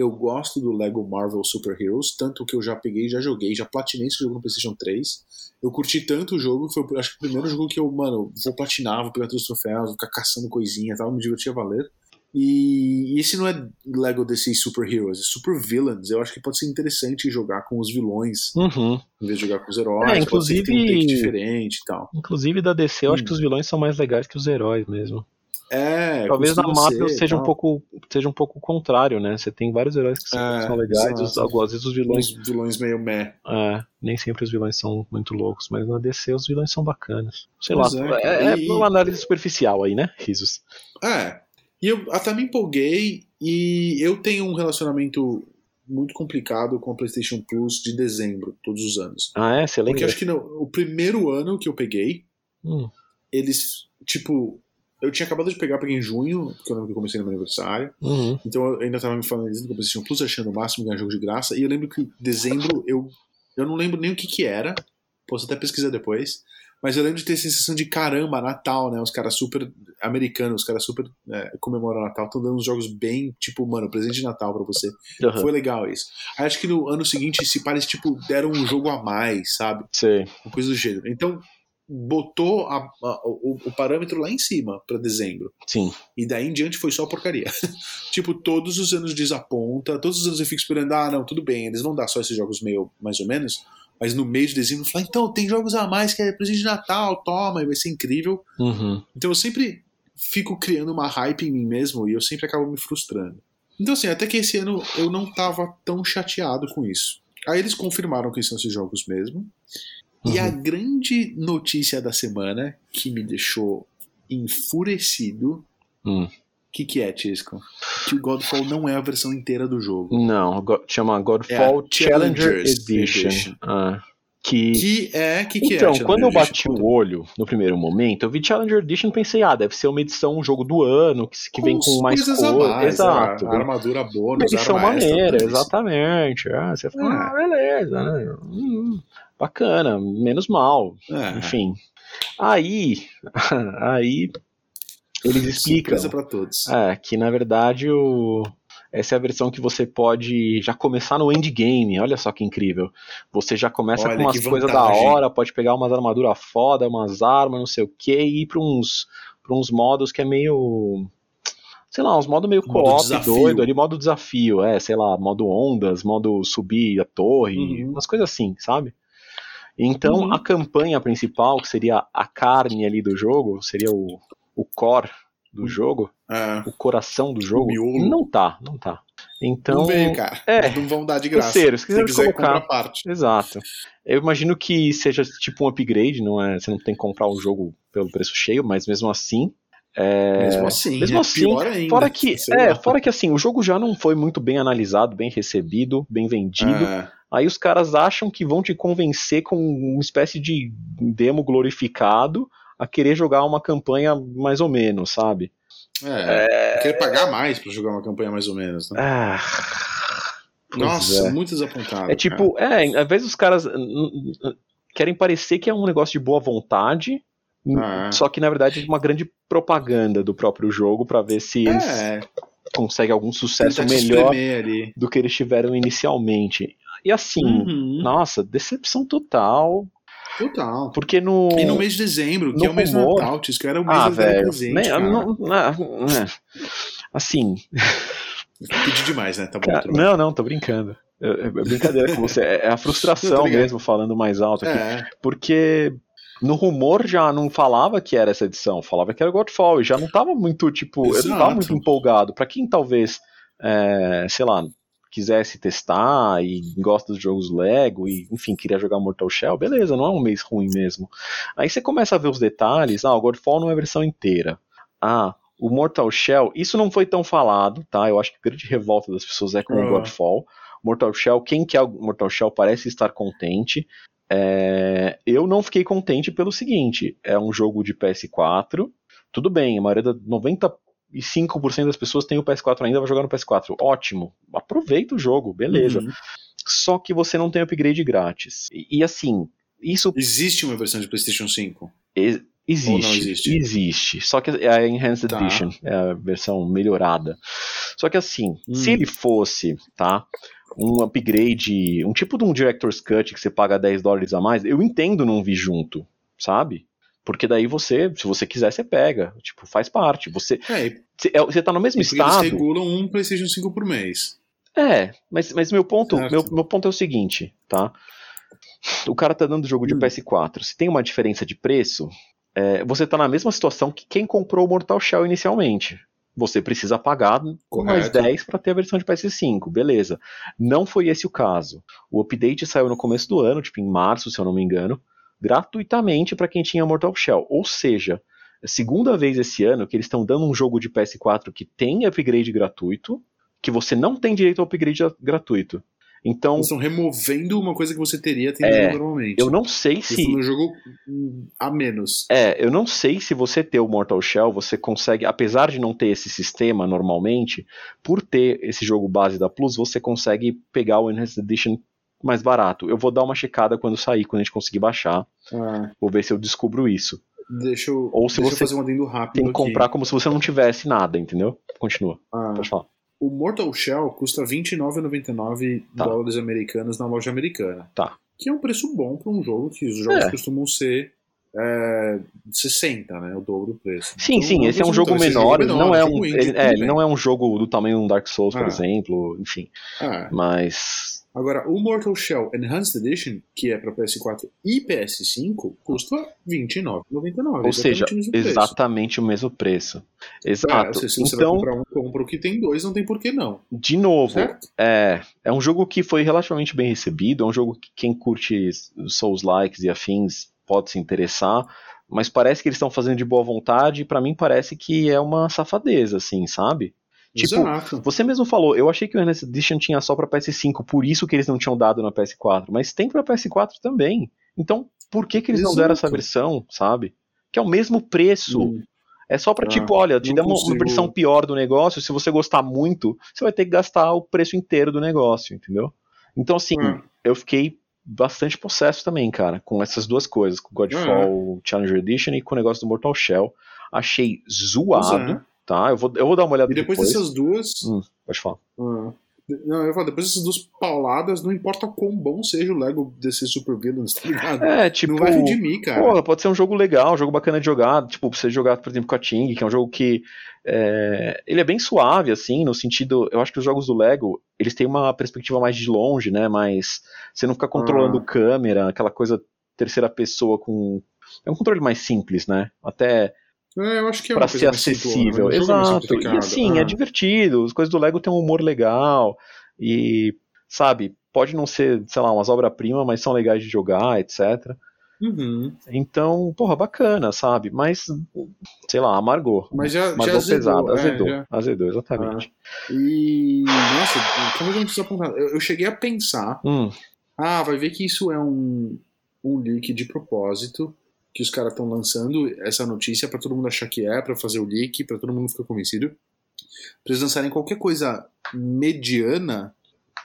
Eu gosto do Lego Marvel Super Heroes, tanto que eu já peguei, já joguei, já platinei esse jogo no PlayStation 3. Eu curti tanto o jogo, que foi acho que o primeiro jogo que eu, mano, vou platinar, vou pegar todos os troféus, vou ficar caçando coisinha e tal, me divertia a valer. E, esse não é Lego DC Super Heroes, é Super Villains. Eu acho que pode ser interessante jogar com os vilões,
Uhum.
em vez de jogar com os heróis.
É,
pode ser que tenha um
inclusive-
take diferente e tal.
Inclusive da DC, eu acho
Hum.
que os vilões são mais legais que os heróis mesmo.
É,
Talvez na Marvel
ser,
seja um pouco seja um pouco o contrário, né? Você tem vários heróis que são,
É,
são legais, os, às vezes os vilões
Uns vilões meio meh.
É, nem sempre os vilões são muito loucos, mas na DC os vilões são bacanas. Sei
Pois
lá,
é,
é, é
e-
uma análise superficial aí, né, Risos?
É. E eu até me empolguei e eu tenho um relacionamento muito complicado com a PlayStation Plus de dezembro, todos os anos.
Ah, é? Você
Porque
lembra?
acho que no, o primeiro ano que eu peguei,
Hum,
eles, tipo, eu tinha acabado de pegar, peguei em junho, porque eu lembro que eu comecei no meu aniversário.
uhum.
Então eu ainda tava me familiarizando com a PlayStation Plus, achando o máximo ganhar jogo de graça. E eu lembro que dezembro eu. Eu não lembro nem o que que era. Posso até pesquisar depois. Mas eu lembro de ter a sensação de caramba, Natal, né? Os caras super americanos, os caras super é, comemoram Natal, estão dando uns jogos bem, tipo, mano, presente de Natal pra você.
Aham.
Foi legal isso. Aí acho que no ano seguinte, se parece, tipo, deram um jogo a mais, sabe?
Sei.
Uma coisa do gênero. Então, botou a- a- o, o parâmetro lá em cima pra dezembro.
Sim.
E daí em diante foi só porcaria. tipo, todos os anos desaponta, todos os anos eu fico esperando, ah, não, tudo bem, eles vão dar só esses jogos meio, mais ou menos, mas no mês de dezembro eu falo, então, tem jogos a mais que é presente de Natal, toma, e vai ser incrível.
Uhum.
Então eu sempre fico criando uma hype em mim mesmo e eu sempre acabo me frustrando. Então assim, até que esse ano eu não tava tão chateado com isso. Aí eles confirmaram que são esses jogos mesmo. E
Uhum.
a grande notícia da semana, que me deixou enfurecido,
Hum.
que que é, Tisco? Que o Godfall não é a versão inteira do jogo.
Não, chama Godfall
É
Challenger
Challengers
Edition.
Edition.
Ah, Que,
que é que, que
então,
é
quando eu bati o olho no primeiro momento, eu vi Challenger Edition e pensei, ah, deve ser uma edição, um jogo do ano, que, que vem com mais
coisas
Exato.
A, a armadura boa,
Uma edição maneira,
extra,
exatamente. Ah, você fala,
É.
ah, beleza, né? Hum, bacana, menos mal.
É.
Enfim. Aí, aí eles explicam é, que na verdade o, essa é a versão que você pode já começar no endgame. Olha só que incrível. Você já começa
Olha
com umas coisas da hora, pode pegar umas armaduras foda, umas armas, não sei o que, e ir pra uns, pra uns modos que é meio. Sei lá, uns modos meio co-op doido ali, modo desafio, é, sei lá, modo ondas, modo subir a torre,
Uhum.
umas coisas assim, sabe? Então
Uhum.
a campanha principal, que seria a carne ali do jogo, seria o, o core do jogo,
É,
o coração do jogo, não tá, não tá. Então,
não veio, cara.
é.
Não vão dar de graça.
se
Se
quiser
comprar parte.
exato. Eu imagino que seja tipo um upgrade, não é? Você não tem que comprar o jogo pelo preço cheio, mas mesmo assim, é,
Mesmo assim,
mesmo
é
assim,
ainda.
fora que, é, fora que assim, o jogo já não foi muito bem analisado, bem recebido, bem vendido.
É,
Aí os caras acham que vão te convencer com uma espécie de demo glorificado a querer jogar uma campanha mais ou menos, sabe?
é, Querer pagar mais pra jogar uma campanha mais ou menos, né?
Ah,
Nossa,
é.
muito desapontado.
É tipo, é, às vezes os caras querem parecer que é um negócio de boa vontade,
Ah.
só que na verdade é uma grande propaganda do próprio jogo pra ver se eles
É,
conseguem algum sucesso melhor do que eles tiveram inicialmente. E assim,
Uhum,
nossa, decepção total,
Total.
porque no
E no mês de dezembro, que é o mês do Natal, que era o mês
ah, velho,
presente,
né,
cara.
não- ah, é. assim,
Pedi demais, né? Tá bom,
cara, não, não, tô brincando. É, é brincadeira com você, é é a frustração mesmo falando mais alto aqui.
É,
Porque no rumor já não falava que era essa edição, falava que era Godfall, e já não tava muito, tipo, eu não tava
Exato.
muito empolgado. Pra quem talvez, é, sei lá, quisesse testar e gosta dos jogos Lego e, enfim, queria jogar Mortal Shell, beleza, não é um mês ruim mesmo. Aí você começa a ver os detalhes, ah, o Godfall não é a versão inteira. Ah, o Mortal Shell, isso não foi tão falado, tá? Eu acho que a grande revolta das pessoas é com o
Ah.
Godfall. Mortal Shell, quem quer o Mortal Shell parece estar contente. É, eu não fiquei contente pelo seguinte: é um jogo de PS4. Tudo bem, a maioria da 95% das pessoas tem o PS4 ainda, vai jogar no PS4. Ótimo, aproveita o jogo, beleza.
Uhum.
Só que você não tem upgrade grátis. E, e assim, isso
Existe uma versão de PlayStation 5.
e- existe.
Existe?
Existe. Só que é a Enhanced
Tá.
Edition, é a versão melhorada. Só que assim,
Hum.
se ele fosse, tá? Um upgrade, um tipo de um Director's Cut que você paga 10 dólares a mais, eu entendo não vir junto, sabe? Porque daí você, se você quiser, você pega. Tipo, faz parte. Você,
É,
você, é- você tá no mesmo
porque eles
estado.
regulam um PlayStation 5 por mês.
É, mas, mas meu ponto,
Certo.
meu, meu ponto é o seguinte, tá? O cara tá dando jogo de
Hum.
PS4. Se tem uma diferença de preço, é, você tá na mesma situação que quem comprou o Mortal Shell inicialmente. Você precisa pagar mais
Correto.
10 para ter a versão de PS5, beleza. Não foi esse o caso. O update saiu no começo do ano, tipo em março, se eu não me engano, gratuitamente para quem tinha Mortal Shell. Ou seja, é a segunda vez esse ano que eles estão dando um jogo de PS4 que tem upgrade gratuito, que você não tem direito ao upgrade gratuito. Então,
Eles estão removendo uma coisa que você teria tentando
É,
normalmente.
eu não sei
Isso
se.
no jogo hum, a menos.
É, eu não sei se você ter o Mortal Shell, você consegue, apesar de não ter esse sistema normalmente, por ter esse jogo base da Plus, você consegue pegar o Enhanced Edition mais barato. Eu vou dar uma checada quando sair, quando a gente conseguir baixar.
Ah,
Vou ver se eu descubro isso.
deixa eu,
Ou se
deixa eu
você
fazer um adendo rápido
Tem que
aqui.
comprar como se você não tivesse nada, entendeu? Continua,
Ah,
pode falar.
O Mortal Shell custa R$ 29,99
Tá.
dólares americanos na loja americana.
Tá.
Que é um preço bom para um jogo que os jogos
É.
costumam ser é, 60, né? O dobro do preço.
Sim,
Então,
sim,
um
esse é um jogo
esse
menor, ele não é um,
jogo indie,
ele, é, ele não é um jogo do tamanho de um Dark Souls, por
Ah.
exemplo, enfim.
Ah,
Mas
Agora, o Mortal Shell Enhanced Edition, que é para PS4 e PS5, custa R$ 29,99.
Ou seja,
exatamente o mesmo preço.
exatamente o mesmo preço.
É,
Exato.
se se você vai
então,
comprar um, compra o que tem dois, não tem por que não.
de novo,
Certo?
é, é um jogo que foi relativamente bem recebido, é um jogo que quem curte Souls likes e afins pode se interessar, mas parece que eles estão fazendo de boa vontade e pra mim parece que é uma safadeza, assim, sabe? Tipo, Exato. você mesmo falou, eu achei que o Enhanced Edition tinha só pra PS5, por isso que eles não tinham dado na PS4, mas tem pra PS4 também. Então, por que que eles Exato. não deram essa versão, sabe? Que é o mesmo preço. Hum. É só pra, ah, tipo, olha, te dá uma, uma versão pior do negócio, se você gostar muito, você vai ter que gastar o preço inteiro do negócio, entendeu? Então, assim, hum. eu fiquei bastante possesso também, cara, com essas duas coisas, com Godfall ah, Challenger Edition e com o negócio do Mortal Shell. Achei zoado. Tá? Eu vou, eu vou dar uma olhada
E depois, depois. dessas duas.
Hum, pode falar.
Ah. Não, eu falo, depois dessas duas pauladas, não importa quão bom seja o Lego desses Super Villains, tá ligado?
É, tipo.
Não vai redimir, cara.
Pô, pode ser um jogo legal, um jogo bacana de jogar. Tipo, você jogar, por exemplo, com a Ting, que é um jogo que. É, ele é bem suave, assim, no sentido. Eu acho que os jogos do Lego, eles têm uma perspectiva mais de longe, né? Mas você não fica controlando ah. câmera, aquela coisa terceira pessoa com. É um controle mais simples, né? Até.
É, eu acho que é
para ser acessível. Exato. E assim, é ah. é divertido. As coisas do Lego têm um humor legal. E, sabe, pode não ser, sei lá, umas obras-primas, mas são legais de jogar, etc.
Uhum.
Então, porra, bacana, sabe? Mas, sei lá, amargou.
Mas já, amargou já azedou,
pesado, azedou. É, já... Azedou, exatamente.
Ah. E, nossa, como eu não Eu, eu cheguei a pensar,
hum.
ah, vai ver que isso é um, um leak de propósito, que os caras estão lançando essa notícia para todo mundo achar que é, para fazer o leak, para todo mundo ficar convencido. Pra eles lançarem qualquer coisa mediana,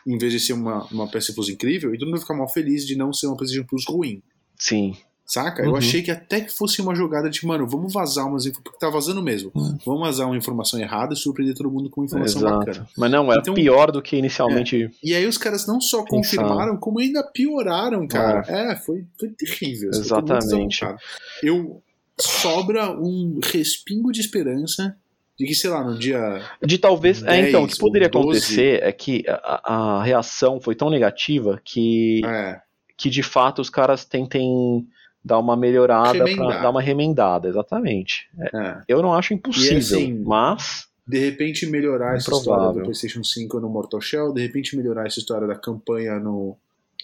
em vez de ser uma, uma PS Plus incrível, e todo mundo ficar mal feliz de não ser uma PlayStation Plus ruim.
Sim.
Saca? Uhum. Eu achei que até que fosse uma jogada de, mano, vamos vazar umas informações, porque tá vazando mesmo. Uhum. Vamos vazar uma informação errada e surpreender todo mundo com uma informação Exato. bacana.
Mas não, era então, pior do que inicialmente.
É. E aí os caras não só confirmaram, como ainda pioraram, cara. É, é foi, foi terrível.
Exatamente.
Eu sobra um respingo de esperança de que, sei lá, no dia.
De talvez. 10, é, então, o que poderia 12... acontecer é que a, a, reação foi tão negativa que.
É.
Que de fato os caras tentem dar uma melhorada para dar uma remendada, exatamente. É, é. Eu não acho impossível, assim, mas.
De repente melhorar essa história do PlayStation 5 no Mortal Shell, de repente melhorar essa história da campanha no,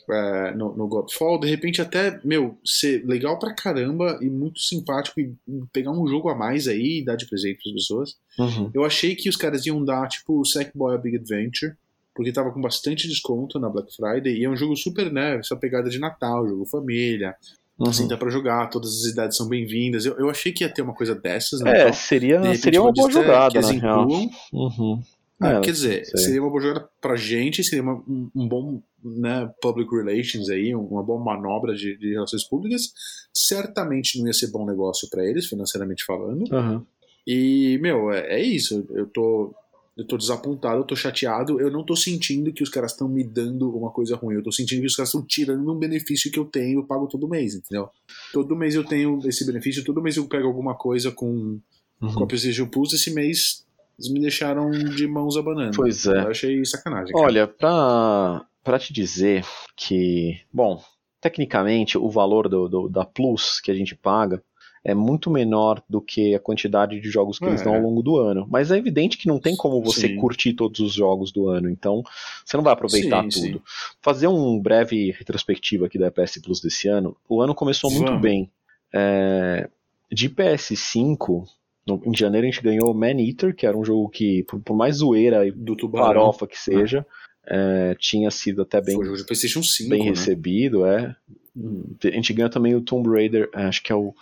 é, no, no Godfall, de repente até, meu, ser legal pra caramba e muito simpático e pegar um jogo a mais aí e dar de presente pras pessoas.
Uhum.
Eu achei que os caras iam dar, tipo, o Sackboy A Big Adventure, porque tava com bastante desconto na Black Friday e é um jogo super, né, essa pegada de Natal, jogo família, Uhum. Assim, dá pra jogar, todas as idades são bem-vindas. Eu, eu achei que ia ter uma coisa dessas, né?
É, então, seria, repente, seria uma boa jogada, na real. Uhum.
Ah, é, quer dizer, seria uma boa jogada pra gente, seria uma, um, um, bom né, public relations aí, uma boa manobra de, de, relações públicas. Certamente não ia ser bom negócio para eles, financeiramente falando.
Uhum.
E, meu, é, é, isso. Eu tô, eu tô desapontado, eu tô chateado. Eu não tô sentindo que os caras estão me dando uma coisa ruim. Eu tô sentindo que os caras estão tirando um benefício que eu tenho, eu pago todo mês, entendeu? Todo mês eu tenho esse benefício, todo mês eu pego alguma coisa com, uhum. a PlayStation Plus. Esse mês eles me deixaram de mãos abanando.
Pois é.
Eu achei sacanagem. Cara.
Olha, pra, pra te dizer que, bom, tecnicamente o valor do, do, da Plus que a gente paga é muito menor do que a quantidade de jogos que é. eles dão ao longo do ano. Mas é evidente que não tem como você sim. curtir todos os jogos do ano, então você não vai aproveitar sim, tudo. Sim. Fazer um breve retrospectivo aqui da PS Plus desse ano, o ano começou muito bem. É, de PS5, no, em janeiro a gente ganhou Man Eater, que era um jogo que, por, por mais zoeira e do farofa que seja, é, tinha sido até bem,
Foi jogo de PlayStation 5,
bem né? recebido. É. Hum. A gente ganhou também o Tomb Raider, é, acho que é o.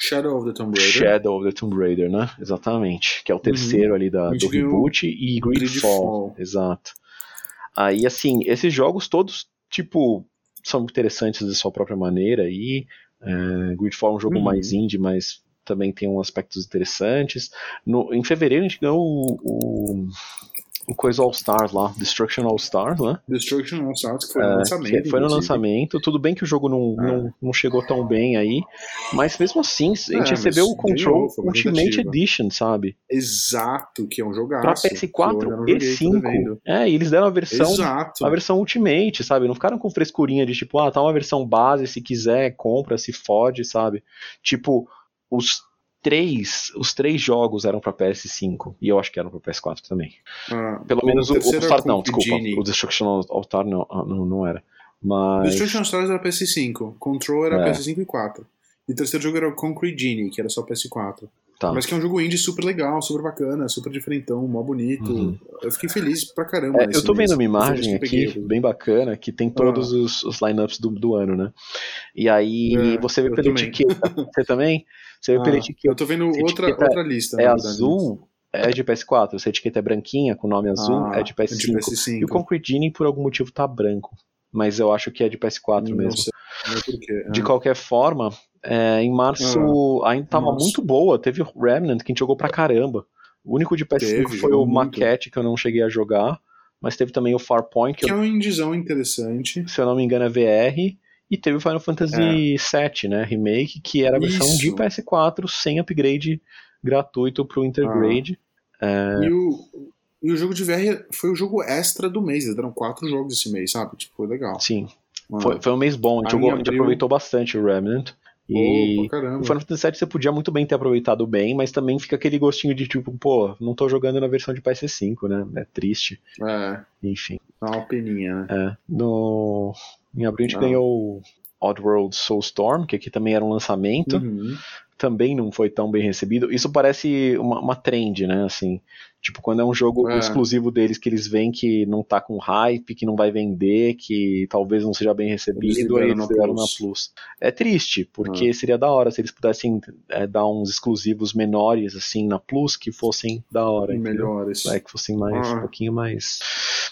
Shadow of the Tomb Raider.
Shadow of the Tomb Raider, né? Exatamente. Que é o terceiro uhum. ali da, do reboot. E Gridfall. Exato. Aí, assim, esses jogos todos, tipo, são interessantes de sua própria maneira. E é, Gridfall é um jogo uhum. mais indie, mas também tem um aspectos interessantes. No, em fevereiro a gente ganhou o, o, o coisa All Stars lá, Destruction All Stars, né?
Destruction All Stars, que foi no é, lançamento.
Foi no lançamento. Tudo bem que o jogo não, é. não, não, chegou tão bem aí, mas mesmo assim, a gente é, recebeu o Control Ultimate Edition, sabe?
Exato, que é um jogaço.
Pra PS4 e 5. É, e eles deram a versão, Exato. a versão Ultimate, sabe? Não ficaram com frescurinha de tipo, ah, tá uma versão base, se quiser, compra, se fode, sabe? Tipo, os três, os três jogos eram para PS5 e eu acho que eram para PS4 também.
Ah,
Pelo menos o, o Star não, desculpa, Genie. o Destruction Altar não, ah, não, não era. Mas
Destruction Stars era PS5, Control era é. PS5 e 4. E o terceiro jogo era o Concrete Genie, que era só PS4. Tá. Mas que é um jogo indie super legal, super bacana, super diferentão, mó bonito. Uhum. Eu fiquei feliz pra caramba.
É, eu tô vendo mês. uma imagem aqui, bem bacana, que tem todos ah. os, os lineups do, do ano, né? E aí é, você vê pela também. etiqueta. Você também? Você vê ah, pela etiqueta.
Eu tô vendo outra, outra lista.
É azul, é de PS4. Se a etiqueta é branquinha, com o nome azul, ah, é de PS5. É de PS5. E o Concrete Genie, por algum motivo, tá branco. Mas eu acho que é de PS4 não mesmo. Sei. Não de qualquer forma, é, em março ah, ainda tava nossa. muito boa. Teve o Remnant que a gente jogou pra caramba. O único de PS5 teve, foi o Maquette que eu não cheguei a jogar. Mas teve também o Farpoint.
Que, que é um indizão interessante.
Se eu não me engano é VR. E teve o Final Fantasy é. VII, né? Remake, que era a versão Isso. de PS4 sem upgrade gratuito pro Intergrade.
Ah. É... E, o, e o jogo de VR foi o jogo extra do mês. Eles deram quatro jogos esse mês, sabe? Tipo, foi legal.
Sim. Foi, foi um mês bom. A gente, jogou, a gente aproveitou bastante o Remnant. E oh, o Final Fantasy VII você podia muito bem ter aproveitado bem, mas também fica aquele gostinho de tipo, pô, não tô jogando na versão de PS5, né? É triste.
É.
Enfim.
Dá uma peninha, né?
É. No... Em abril a gente ah. ganhou Oddworld Soulstorm, que aqui também era um lançamento. Uhum também não foi tão bem recebido. Isso parece uma, uma trend, né? Assim, tipo, quando é um jogo é. exclusivo deles que eles veem que não tá com hype, que não vai vender, que talvez não seja bem recebido, eles deram na Plus. É triste, porque é. seria da hora se eles pudessem é, dar uns exclusivos menores, assim, na Plus, que fossem da hora.
Melhores.
É, que fossem mais, ah. um pouquinho mais.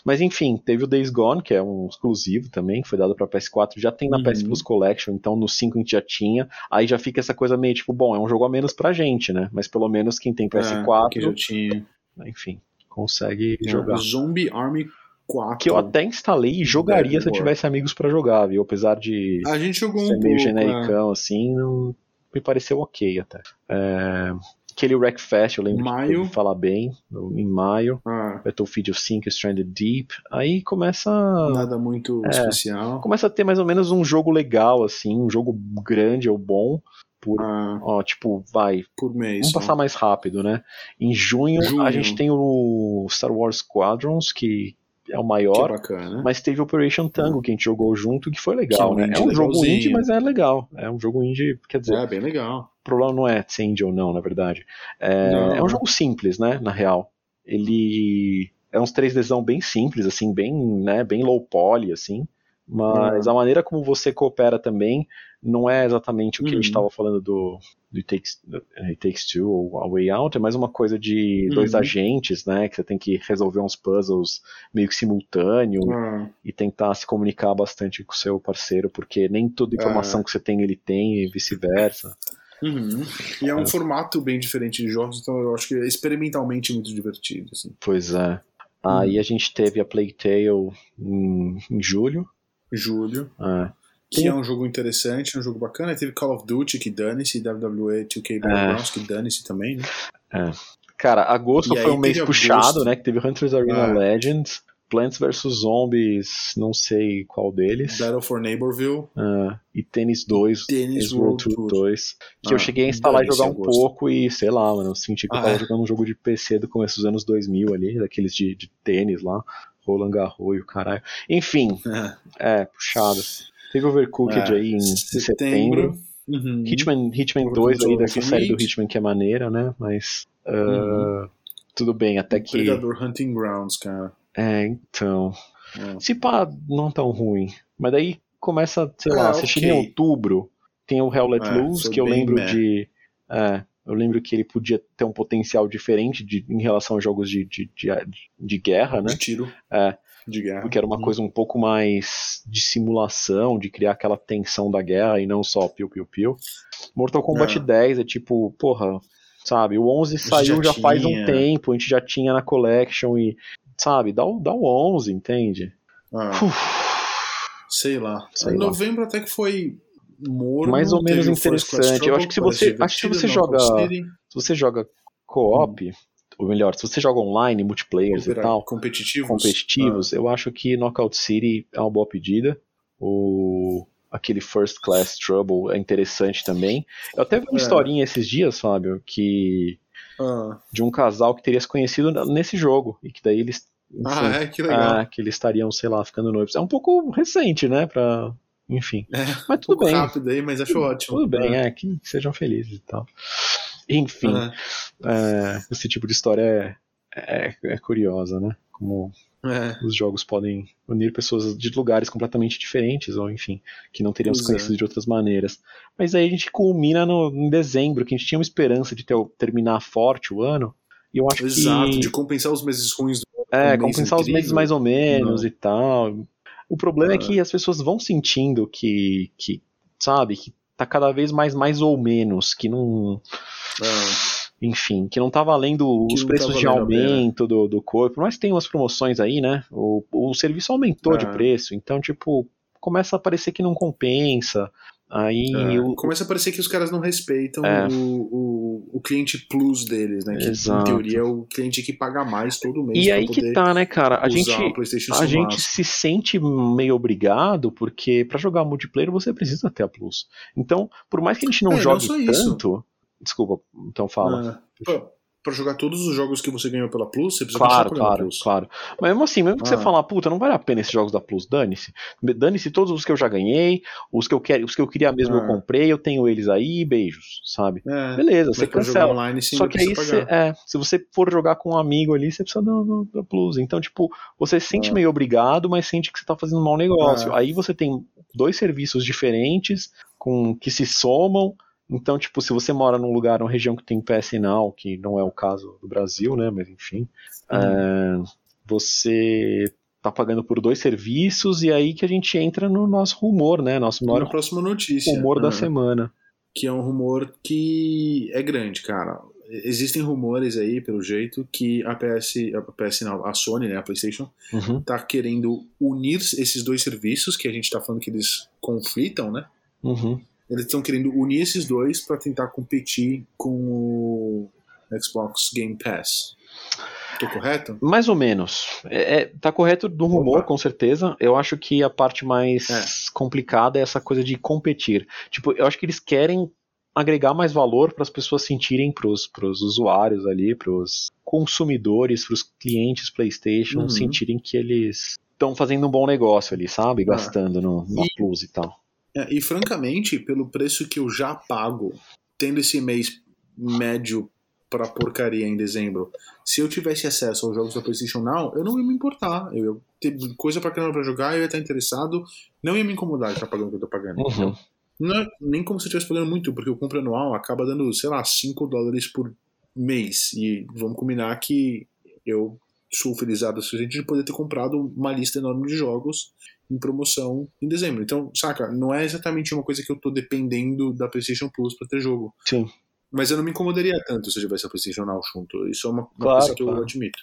Mas enfim, teve o Days Gone, que é um exclusivo também, que foi dado pra PS4, já tem na uhum. PS Plus Collection, então no 5 a gente já tinha. Aí já fica essa coisa meio tipo, bom, é um jogo a menos pra gente, né? Mas pelo menos quem tem PS4. É,
que já tinha.
Enfim, consegue é, jogar.
Zombie Army 4.
Que eu até instalei e jogaria se eu tivesse amigos para jogar, viu? Apesar de
a gente jogou
ser
um
meio
pouco,
genericão, é. assim, não me pareceu ok até. É... Aquele Wreckfest, eu lembro maio. de falar bem, em maio. Ah. Battlefield 5, Stranded Deep. Aí começa.
Nada muito é, especial.
Começa a ter mais ou menos um jogo legal, assim, um jogo grande ou bom. Por, ah. ó, tipo, vai.
Por mês.
Vamos passar mais rápido, né? Em junho, junho, a gente tem o Star Wars Squadrons, que é o maior.
Bacana,
mas teve Operation Tango, que a gente jogou junto, que foi legal, que é um né? É um jogo indie, mas é legal. É um jogo indie, quer dizer.
É, bem legal
problema não é ser indie ou não, na verdade. É, é um jogo simples, né, na real. Ele é uns 3Dzão bem simples, assim, bem, né, bem low poly, assim. Mas uhum. a maneira como você coopera também não é exatamente o que uhum. a gente estava falando do, do It, Takes, It Takes Two ou A Way Out, é mais uma coisa de uhum. dois agentes, né? Que você tem que resolver uns puzzles meio que simultâneo uhum. e tentar se comunicar bastante com o seu parceiro, porque nem toda informação é. que você tem ele tem e vice-versa.
Uhum. E é um é. formato bem diferente de jogos, então eu acho que é experimentalmente muito divertido. Assim.
Pois é. Aí uhum. a gente teve a Plague Tale em, em julho.
Julho.
É.
Que Tem... é um jogo interessante, um jogo bacana. Teve Call of Duty, que dane-se, WWE 2K Battlegrounds, é. que dane-se também, né?
É. Cara, agosto e foi um mês puxado, né? Que teve Hunters Arena é. Legends. Plants vs Zombies, não sei qual deles.
Battle for Neighborville.
Ah, e Tennis 2, Tennis World Tour 2. Que ah, eu cheguei a instalar e jogar um pouco e, sei lá, mano, eu senti que ah, eu tava é? jogando um jogo de PC do começo dos anos 2000 ali, daqueles de, de tênis lá, Roland Garros e o caralho. Enfim, é, é puxado. Teve Overcooked é, aí em setembro. setembro. Uhum. Hitman, Hitman 2 aí dessa série do Hitman que é maneira, né? Mas. Uh, uhum. Tudo bem, até que.
Predador Hunting Grounds, cara.
É, então. É. Se pá, não tão ruim. Mas daí começa, sei lá, é, você okay. chega em outubro, tem o Hell Let é, Loose, que eu lembro de. É, eu lembro que ele podia ter um potencial diferente de, em relação a jogos de, de, de, de guerra, né?
De tiro.
É.
De guerra.
Porque era uma uhum. coisa um pouco mais de simulação, de criar aquela tensão da guerra e não só piu-piu-piu. Mortal Kombat é. 10 é tipo, porra, sabe? O 11 saiu já, já faz um tempo, a gente já tinha na Collection e sabe? Dá o, dá o 11, entende?
Ah, sei lá. Sei em novembro até que foi morno.
Mais ou menos interessante. Eu acho que se você, acho que se você joga, se você joga co-op, hum. Ou melhor, se você joga online, multiplayers e tal,
competitivos,
competitivos ah. eu acho que Knockout City é uma boa pedida. O aquele First Class Trouble é interessante também. Eu até vi uma é. historinha esses dias, Fábio, que ah. de um casal que teria se conhecido nesse jogo e que daí eles
enfim, ah, é, que legal.
Ah, que eles estariam, sei lá, ficando noivos. É um pouco recente, né, pra... Enfim. É, mas tudo um bem.
rápido aí, mas acho
tudo,
ótimo.
Tudo bem, é, é que, que, sejam felizes e tal. Enfim, uhum. É, esse tipo de história é, é, é curiosa, né? Como é. os jogos podem unir pessoas de lugares completamente diferentes, ou enfim, que não teriam se conhecido é. de outras maneiras. Mas aí a gente culmina no, em dezembro, que a gente tinha uma esperança de ter, terminar forte o ano. E eu acho
Exato,
que...
de compensar os meses ruins do
É, compensar os meses mais ou menos não. e tal. O problema é que as pessoas vão sentindo que, que sabe, que tá cada vez mais mais ou menos, que não. É. Enfim, que não tá valendo que os preços tá de aumento do, do corpo, mas tem umas promoções aí, né? O, o serviço aumentou é. de preço, então, tipo, começa a parecer que não compensa. Aí
é, o... Começa a parecer que os caras não respeitam é. o, o, o, cliente plus deles, né? Que Exato. em teoria é o cliente que paga mais todo mês.
E aí que tá, né, cara? A gente, a gente se sente meio obrigado, porque para jogar multiplayer você precisa ter a plus. Então, por mais que a gente não é, jogue não tanto. Desculpa, então fala.
É para jogar todos os jogos que você ganhou pela Plus, você precisa
claro, claro, Plus. Claro, Mas mesmo assim, mesmo que ah. você falar, puta, não vale a pena esses jogos da Plus, dane-se. Dane-se todos os que eu já ganhei, os que eu quero, os que eu queria mesmo ah. eu comprei, eu tenho eles aí, beijos, sabe? É. Beleza, você cancela. Online, sim, Só que aí você, é, se você for jogar com um amigo ali, você precisa da, da Plus. Então, tipo, você se sente ah. meio obrigado, mas sente que você tá fazendo um mau negócio. É. Aí você tem dois serviços diferentes com que se somam então, tipo, se você mora num lugar, numa região que tem PS Now, que não é o caso do Brasil, né, mas enfim, uhum. é, você tá pagando por dois serviços e aí que a gente entra no nosso rumor, né, nosso maior
Na próxima notícia.
rumor da semana.
Que é um rumor que é grande, cara. Existem rumores aí, pelo jeito, que a PS, a PS não, a Sony, né, a PlayStation, uhum. tá querendo unir esses dois serviços que a gente tá falando que eles conflitam, né?
Uhum
eles estão querendo unir esses dois para tentar competir com o Xbox Game Pass. Tô correto?
Mais ou menos. É, é, tá correto do rumor, Opa. com certeza. Eu acho que a parte mais é. complicada é essa coisa de competir. Tipo, eu acho que eles querem agregar mais valor para as pessoas sentirem, para os usuários ali, para os consumidores, para os clientes PlayStation uhum. sentirem que eles estão fazendo um bom negócio ali, sabe? Ah. Gastando no, no e, Plus e tal.
É, e francamente, pelo preço que eu já pago, tendo esse mês médio pra porcaria em dezembro, se eu tivesse acesso aos jogos da PlayStation Now, eu não ia me importar. Eu ia ter coisa pra caramba pra jogar, eu ia estar interessado, não ia me incomodar de estar pagando o que eu tô pagando. Uhum. Não é nem como se eu estivesse pagando muito, porque o compra anual acaba dando, sei lá, 5 dólares por mês. E vamos combinar que eu sou felizado o suficiente de poder ter comprado uma lista enorme de jogos em promoção em dezembro. Então, saca, não é exatamente uma coisa que eu tô dependendo da PlayStation Plus para ter jogo.
Sim.
Mas eu não me incomodaria tanto se eu tivesse a PlayStation Now junto. Isso é uma, uma claro, coisa que claro. eu admito.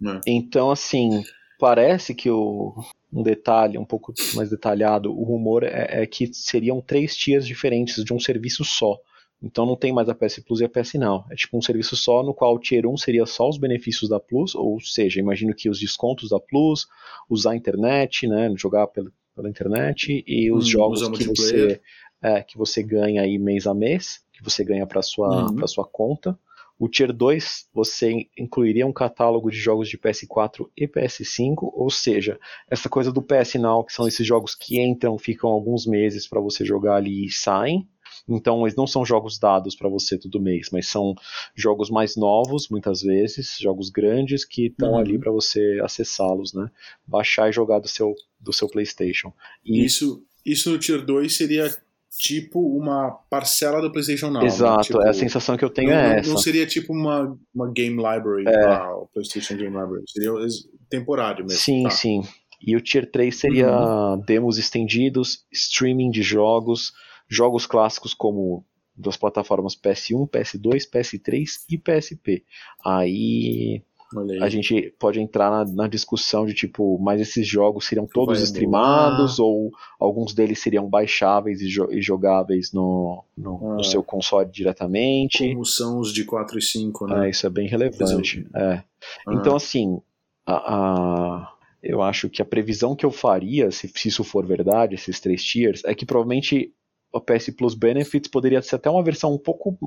Né? Então, assim, parece que o, um detalhe um pouco mais detalhado, o rumor é, é que seriam três tiers diferentes de um serviço só. Então não tem mais a PS Plus e a PS Now. É tipo um serviço só no qual o Tier 1 seria só os benefícios da Plus, ou seja, imagino que os descontos da Plus, usar a internet, né, jogar pela, pela internet e os hum, jogos que você, é, que você ganha aí mês a mês, que você ganha para sua uhum. para sua conta. O Tier 2 você incluiria um catálogo de jogos de PS4 e PS5, ou seja, essa coisa do PS Now, que são esses jogos que entram, ficam alguns meses para você jogar ali e saem então, eles não são jogos dados para você todo mês, mas são jogos mais novos, muitas vezes, jogos grandes que estão uhum. ali para você acessá-los, né? Baixar e jogar do seu, do seu PlayStation.
E isso, isso no Tier 2 seria tipo uma parcela do PlayStation Now. Né?
Exato,
né? tipo,
é a sensação que eu tenho
não,
é essa.
Não seria tipo uma, uma Game Library, é. o PlayStation Game Library. Seria temporário mesmo.
Sim, tá? sim. E o Tier 3 seria uhum. demos estendidos, streaming de jogos, jogos clássicos como das plataformas PS1, PS2, PS3 e PSP. Aí a gente pode entrar na, na, discussão de tipo, mas esses jogos seriam todos streamados ou alguns deles seriam baixáveis e, jo e jogáveis no, no, ah, no, seu console diretamente.
Como são os de 4 e 5, né?
É, isso é bem relevante. É. Ah. Então, assim, a, a, eu acho que a previsão que eu faria, se, se isso for verdade, esses três tiers, é que provavelmente a PS Plus Benefits poderia ser até uma versão um pouco,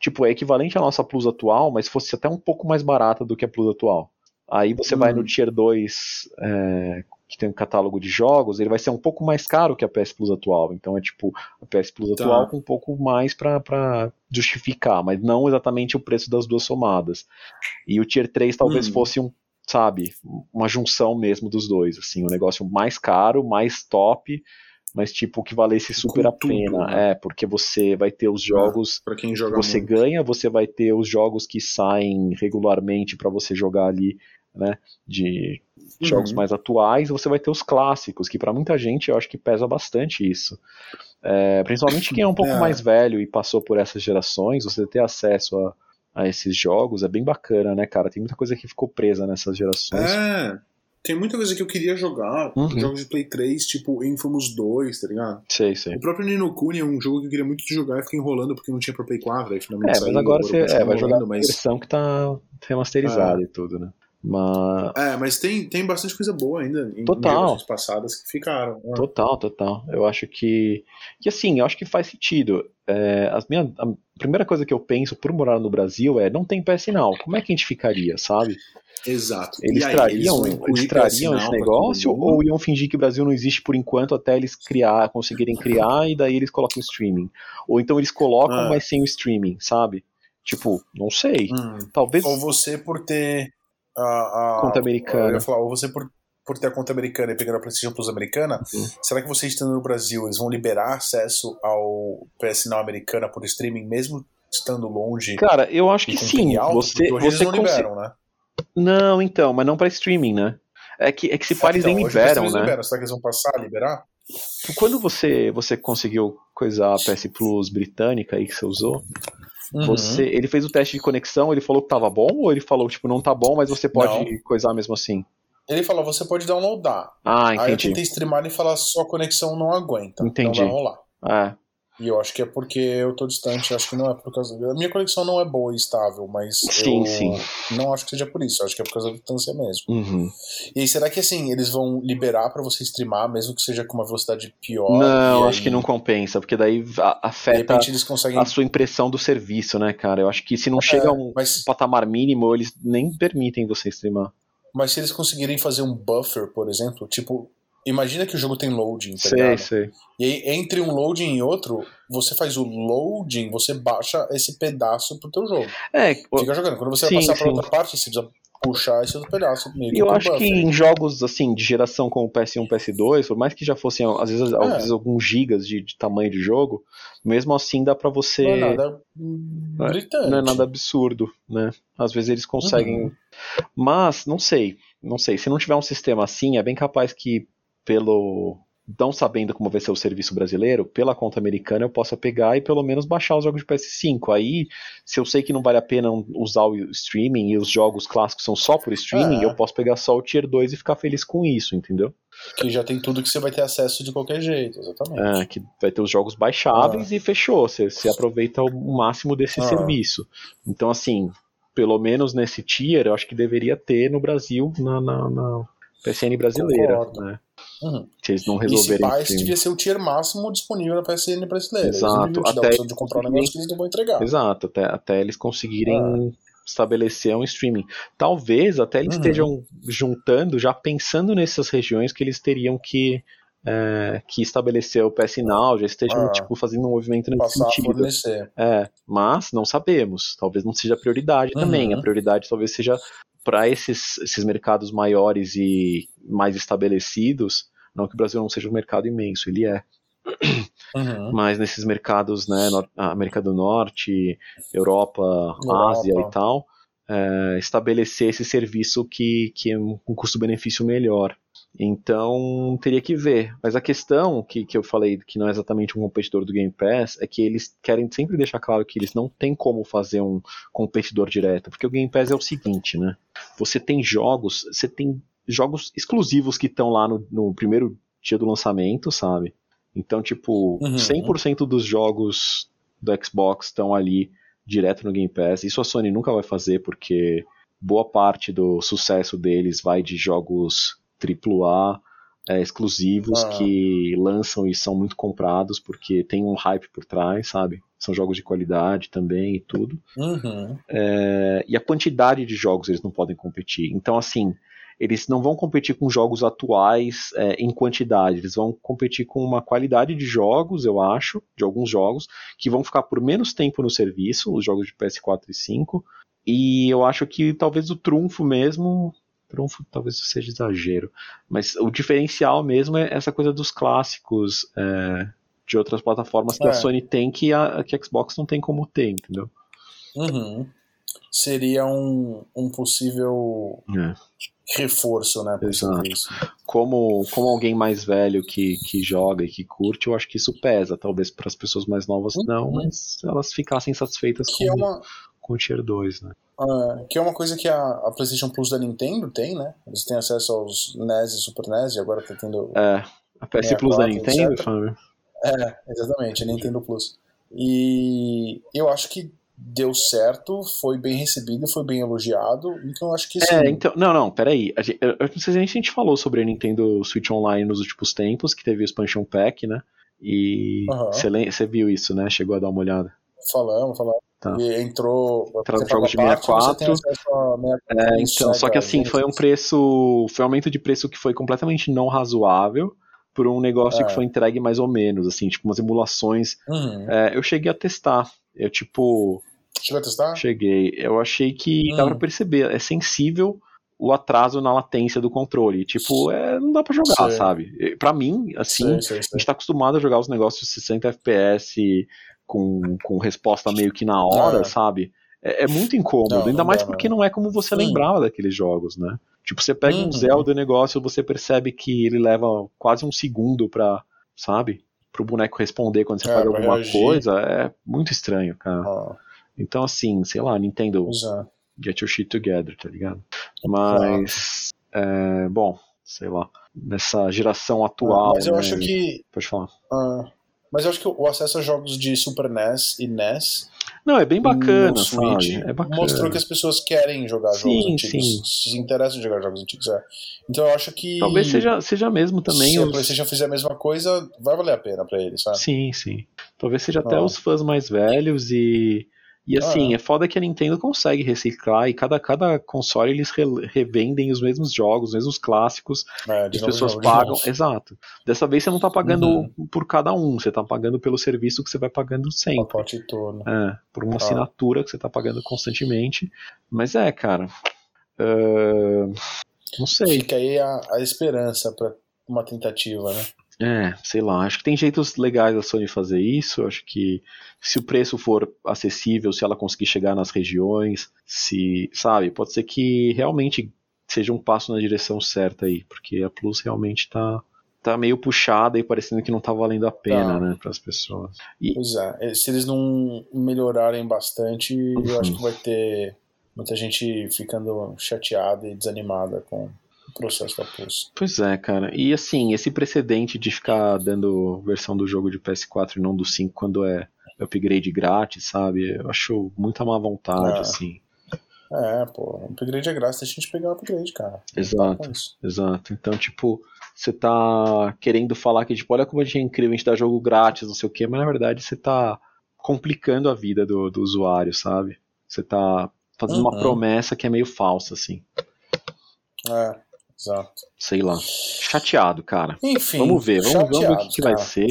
tipo, é equivalente à nossa Plus atual, mas fosse até um pouco mais barata do que a Plus atual. Aí você vai no. Tier 2 é, que tem um catálogo de jogos, ele vai ser um pouco mais caro que a PS Plus atual. Então é tipo a PS Plus tá. atual com um pouco mais para justificar, mas não exatamente o preço das duas somadas. E o Tier 3 talvez hum. fosse um, sabe, uma junção mesmo dos dois, assim, um negócio mais caro, mais top, mas tipo que valesse super com a tudo, pena. Né? É, porque você vai ter os ah, jogos
para quem joga
você
muito.
ganha, você vai ter os jogos que saem regularmente para você jogar ali, né, de uhum. jogos mais atuais, você vai ter os clássicos, que para muita gente eu acho que pesa bastante isso. É, principalmente quem é um pouco é. mais velho e passou por essas gerações, você ter acesso a, a esses jogos é bem bacana, né, cara? Tem muita coisa que ficou presa nessas gerações.
É. Tem muita coisa que eu queria jogar, uhum. jogos de Play 3, tipo Infamous 2, tá ligado?
Sei, sei.
O próprio Nino Kuni é um jogo que eu queria muito jogar e fiquei enrolando porque não tinha pra Play 4, aí finalmente
É,
mas
saiu, agora você é, vai jogar mas... a versão que tá remasterizada é. e tudo, né? Mas...
É, mas tem, tem bastante coisa boa ainda em
total.
passadas que ficaram.
Né? Total, total. Eu acho que. que assim, eu acho que faz sentido. É, as minha, a primeira coisa que eu penso por morar no Brasil é não tem PS Now. Como é que a gente ficaria, sabe?
Exato.
Eles aí, trariam, eles, eles trariam esse negócio ou iam fingir que o Brasil não existe por enquanto até eles criar, conseguirem criar e daí eles colocam streaming? Ou então eles colocam, ah. mas sem o streaming, sabe? Tipo, não sei. Hum. Talvez.
Ou você por ter a,
a conta americana.
Eu ia falar, ou você por, por ter a conta americana e pegando a PlayStation Plus americana, uhum. será que você estando no Brasil, eles vão liberar acesso ao PS Now americana por streaming, mesmo estando longe?
Cara, eu acho que sim. Alto? você, você
não liberam, né?
Não, então, mas não para streaming, né? É que, é que se é, eles então, nem liberam, né? Liberam.
Será que eles vão passar a liberar?
Quando você, você conseguiu coisar a PS Plus britânica aí que você usou, Uhum. Você, ele fez o teste de conexão, ele falou que tava bom ou ele falou tipo não tá bom, mas você pode não. coisar mesmo assim?
Ele falou você pode downloadar.
Ah, entendi. Aí eu
tentei streamar e falar sua conexão não aguenta.
Entendi.
Não vai rolar.
É.
E eu acho que é porque eu tô distante, acho que não é por causa. A minha conexão não é boa e estável, mas.
Sim,
eu
sim.
Não acho que seja por isso, acho que é por causa da distância mesmo.
Uhum.
E aí, será que assim, eles vão liberar para você streamar, mesmo que seja com uma velocidade pior?
Não,
aí...
acho que não compensa, porque daí afeta conseguem... a sua impressão do serviço, né, cara? Eu acho que se não é, chega a um
mas...
patamar mínimo, eles nem permitem você streamar.
Mas se eles conseguirem fazer um buffer, por exemplo, tipo, Imagina que o jogo tem loading, tá
sei,
ligado?
Sei.
E aí, entre um loading e outro, você faz o loading, você baixa esse pedaço pro teu jogo.
É,
Fica jogando. Quando você sim, vai passar pra outra parte, você precisa puxar esse outro pedaço.
Meio eu acho buffer. que em jogos assim de geração como PS1, PS2, por mais que já fossem às vezes, é. às vezes alguns gigas de, de, tamanho de jogo, mesmo assim dá para você. Não
é nada gritante.
Não é nada absurdo, né? Às vezes eles conseguem. Uhum. Mas, não sei. Não sei. Se não tiver um sistema assim, é bem capaz que pelo não sabendo como vai ser o serviço brasileiro, pela conta americana eu possa pegar e pelo menos baixar os jogos de PS5. Aí, se eu sei que não vale a pena usar o streaming e os jogos clássicos são só por streaming, é. eu posso pegar só o Tier 2 e ficar feliz com isso, entendeu?
Que já tem tudo que você vai ter acesso de qualquer jeito, exatamente.
É, que vai ter os jogos baixáveis ah. e fechou. Você, você aproveita o máximo desse ah. serviço. Então, assim, pelo menos nesse tier, eu acho que deveria ter no Brasil, na, na, na PSN brasileira. Concordo. Né?
Uhum.
Se eles não resolverem.
Esse esse devia ser o tier máximo disponível na PSN brasileira.
Exato.
Até de comprar um negócio que eles não vão entregar.
Exato, até, até eles conseguirem ah. estabelecer um streaming. Talvez até eles uhum. estejam juntando, já pensando nessas regiões que eles teriam que. É, que estabelecer o PS Now, já estejam ah. tipo, fazendo um movimento nesse sentido. É, mas não sabemos. Talvez não seja prioridade uhum. também. A prioridade talvez seja para esses, esses mercados maiores e mais estabelecidos, não que o Brasil não seja um mercado imenso, ele é. Uhum. Mas nesses mercados, né, América do Norte, Europa, Europa. Ásia e tal, é, estabelecer esse serviço que, que é um custo-benefício melhor. Então, teria que ver. Mas a questão que, que eu falei, que não é exatamente um competidor do Game Pass, é que eles querem sempre deixar claro que eles não têm como fazer um competidor direto. Porque o Game Pass é o seguinte, né? Você tem jogos, você tem jogos exclusivos que estão lá no, no, primeiro dia do lançamento, sabe? Então, tipo, uhum. 100% dos jogos do Xbox estão ali direto no Game Pass. Isso a Sony nunca vai fazer, porque boa parte do sucesso deles vai de jogos AAA é, exclusivos ah. que lançam e são muito comprados porque tem um hype por trás, sabe? São jogos de qualidade também e tudo.
Uhum.
É, e a quantidade de jogos eles não podem competir. Então, assim, eles não vão competir com jogos atuais é, em quantidade, eles vão competir com uma qualidade de jogos, eu acho, de alguns jogos, que vão ficar por menos tempo no serviço, os jogos de PS4 e 5, e eu acho que talvez o trunfo mesmo. Trunfo talvez seja exagero. Mas o diferencial mesmo é essa coisa dos clássicos é, de outras plataformas que é. a Sony tem que a, que a Xbox não tem como ter, entendeu?
Uhum. Seria um, um possível é. reforço, né?
Exato. Como, como alguém mais velho que, que joga e que curte, eu acho que isso pesa. Talvez para as pessoas mais novas uhum. não, mas elas ficassem satisfeitas
que
com,
é uma...
com o Tier 2, né?
Uh, que é uma coisa que a, a, PlayStation Plus da Nintendo tem, né? Eles têm acesso aos NES e Super NES e agora tá tendo.
É, a PS Plus da Nintendo, Fábio?
É, exatamente, a Nintendo Plus. E eu acho que deu certo, foi bem recebido, foi bem elogiado, então eu acho que
sim. É, então, não, não, peraí. A gente, eu, eu não sei se a gente falou sobre a Nintendo Switch Online nos últimos tempos, que teve o Expansion Pack, né? E você uhum. viu isso, né? Chegou a dar uma olhada.
Falamos, falamos. Tá. E entrou.
Entrou jogos de 64. É, então, só que assim, foi um preço. Foi um aumento de preço que foi completamente não razoável por um negócio é. que foi entregue mais ou menos, assim, tipo umas emulações.
Uhum.
É, eu cheguei a testar. Eu, tipo.
Chegou a testar?
Cheguei. Eu achei que uhum. dá pra hum. perceber. É sensível o atraso na latência do controle. Tipo, é, não dá para jogar, sei. sabe? Para mim, assim, sei, sei, a gente tá acostumado a jogar os negócios de 60 FPS com, com resposta meio que na hora, é. sabe? É, é, muito incômodo, não, ainda não mais dá, porque não. não é como você Sim. lembrava daqueles jogos, né? Tipo, você pega uhum. um Zelda negócio, você percebe que ele leva quase um segundo pra, sabe? Pro boneco responder quando você é, faz alguma reagir. coisa. É muito estranho, cara. Ah. Então, assim, sei lá, Nintendo, get your shit together, tá ligado? Mas, é, bom, sei lá, nessa geração atual.
Mas eu né, acho que.
Pode falar.
Uh, mas eu acho que o acesso a jogos de Super NES e NES.
Não, é bem bacana, Switch, sabe? É bacana.
Mostrou que as pessoas querem jogar sim, jogos antigos. Sim. Se interessam em jogar jogos antigos. É. Então eu acho que.
Talvez seja, seja mesmo também.
Se os... a PlayStation fizer a mesma coisa, vai valer a pena para eles, sabe?
Sim, sim. Talvez seja até os fãs mais velhos e e assim, ah, é. foda que a Nintendo consegue reciclar e cada, cada console eles re, revendem os mesmos jogos, os mesmos clássicos. É, as pessoas jogo, pagam. Exato. Dessa vez você não tá pagando uhum. por cada um, você tá pagando pelo serviço que você vai pagando sempre. O
pacote todo.
É, por uma ah. assinatura que você tá pagando constantemente. Mas é, cara. Uh, não sei.
Fica aí a, a esperança para uma tentativa, né?
É, sei lá, acho que tem jeitos legais da Sony fazer isso. Acho que se o preço for acessível, se ela conseguir chegar nas regiões, se, sabe, pode ser que realmente seja um passo na direção certa aí, porque a Plus realmente tá, tá meio puxada e parecendo que não tá valendo a pena, tá. né, para as pessoas.
E... Pois é, se eles não melhorarem bastante, uhum. eu acho que vai ter muita gente ficando chateada e desanimada com processo da Plus.
Pois é, cara. E assim, esse precedente de ficar dando versão do jogo de PS4 e não do 5 quando é upgrade grátis, sabe? Eu acho muita má vontade, é. assim.
É, pô, upgrade é grátis, deixa a gente pegar o upgrade, cara.
Exato, exato. Então, tipo, você tá querendo falar que, tipo, olha como a gente é incrível, a gente dá jogo grátis, não sei o quê, mas na verdade você tá complicando a vida do, do usuário, sabe? Você tá fazendo uhum. uma promessa que é meio falsa, assim.
É. Exato.
Sei lá. Chateado, cara.
Enfim.
Vamos ver, vamos, vamos ver o que, que vai ser.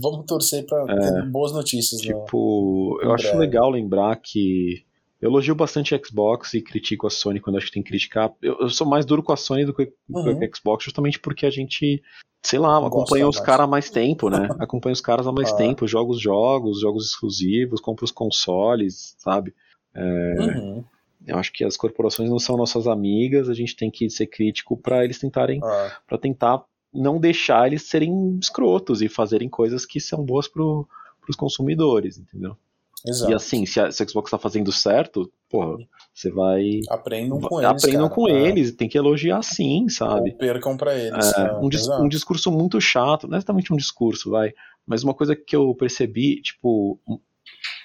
Vamos, torcer para é, ter boas notícias.
Tipo, eu acho legal lembrar que eu elogio bastante a Xbox e critico a Sony quando acho que tem que criticar. Eu, eu sou mais duro com a Sony do que uhum. com a Xbox, justamente porque a gente, sei lá, acompanha os caras há mais tempo, né? acompanha os caras há mais ah. tempo, joga os jogos, jogos exclusivos, compra os consoles, sabe? É, uhum. Eu acho que as corporações não são nossas amigas, a gente tem que ser crítico para eles tentarem, ah. para tentar não deixar eles serem escrotos e fazerem coisas que são boas para os consumidores, entendeu?
Exato.
E assim, se a, se a Xbox está fazendo certo, porra, você vai.
Aprendam com eles.
Aprendam
cara,
com é. eles, tem que elogiar sim, sabe?
Ou percam para eles.
É, um, dis um, discurso muito chato, não é exatamente um discurso, vai. Mas uma coisa que eu percebi, tipo,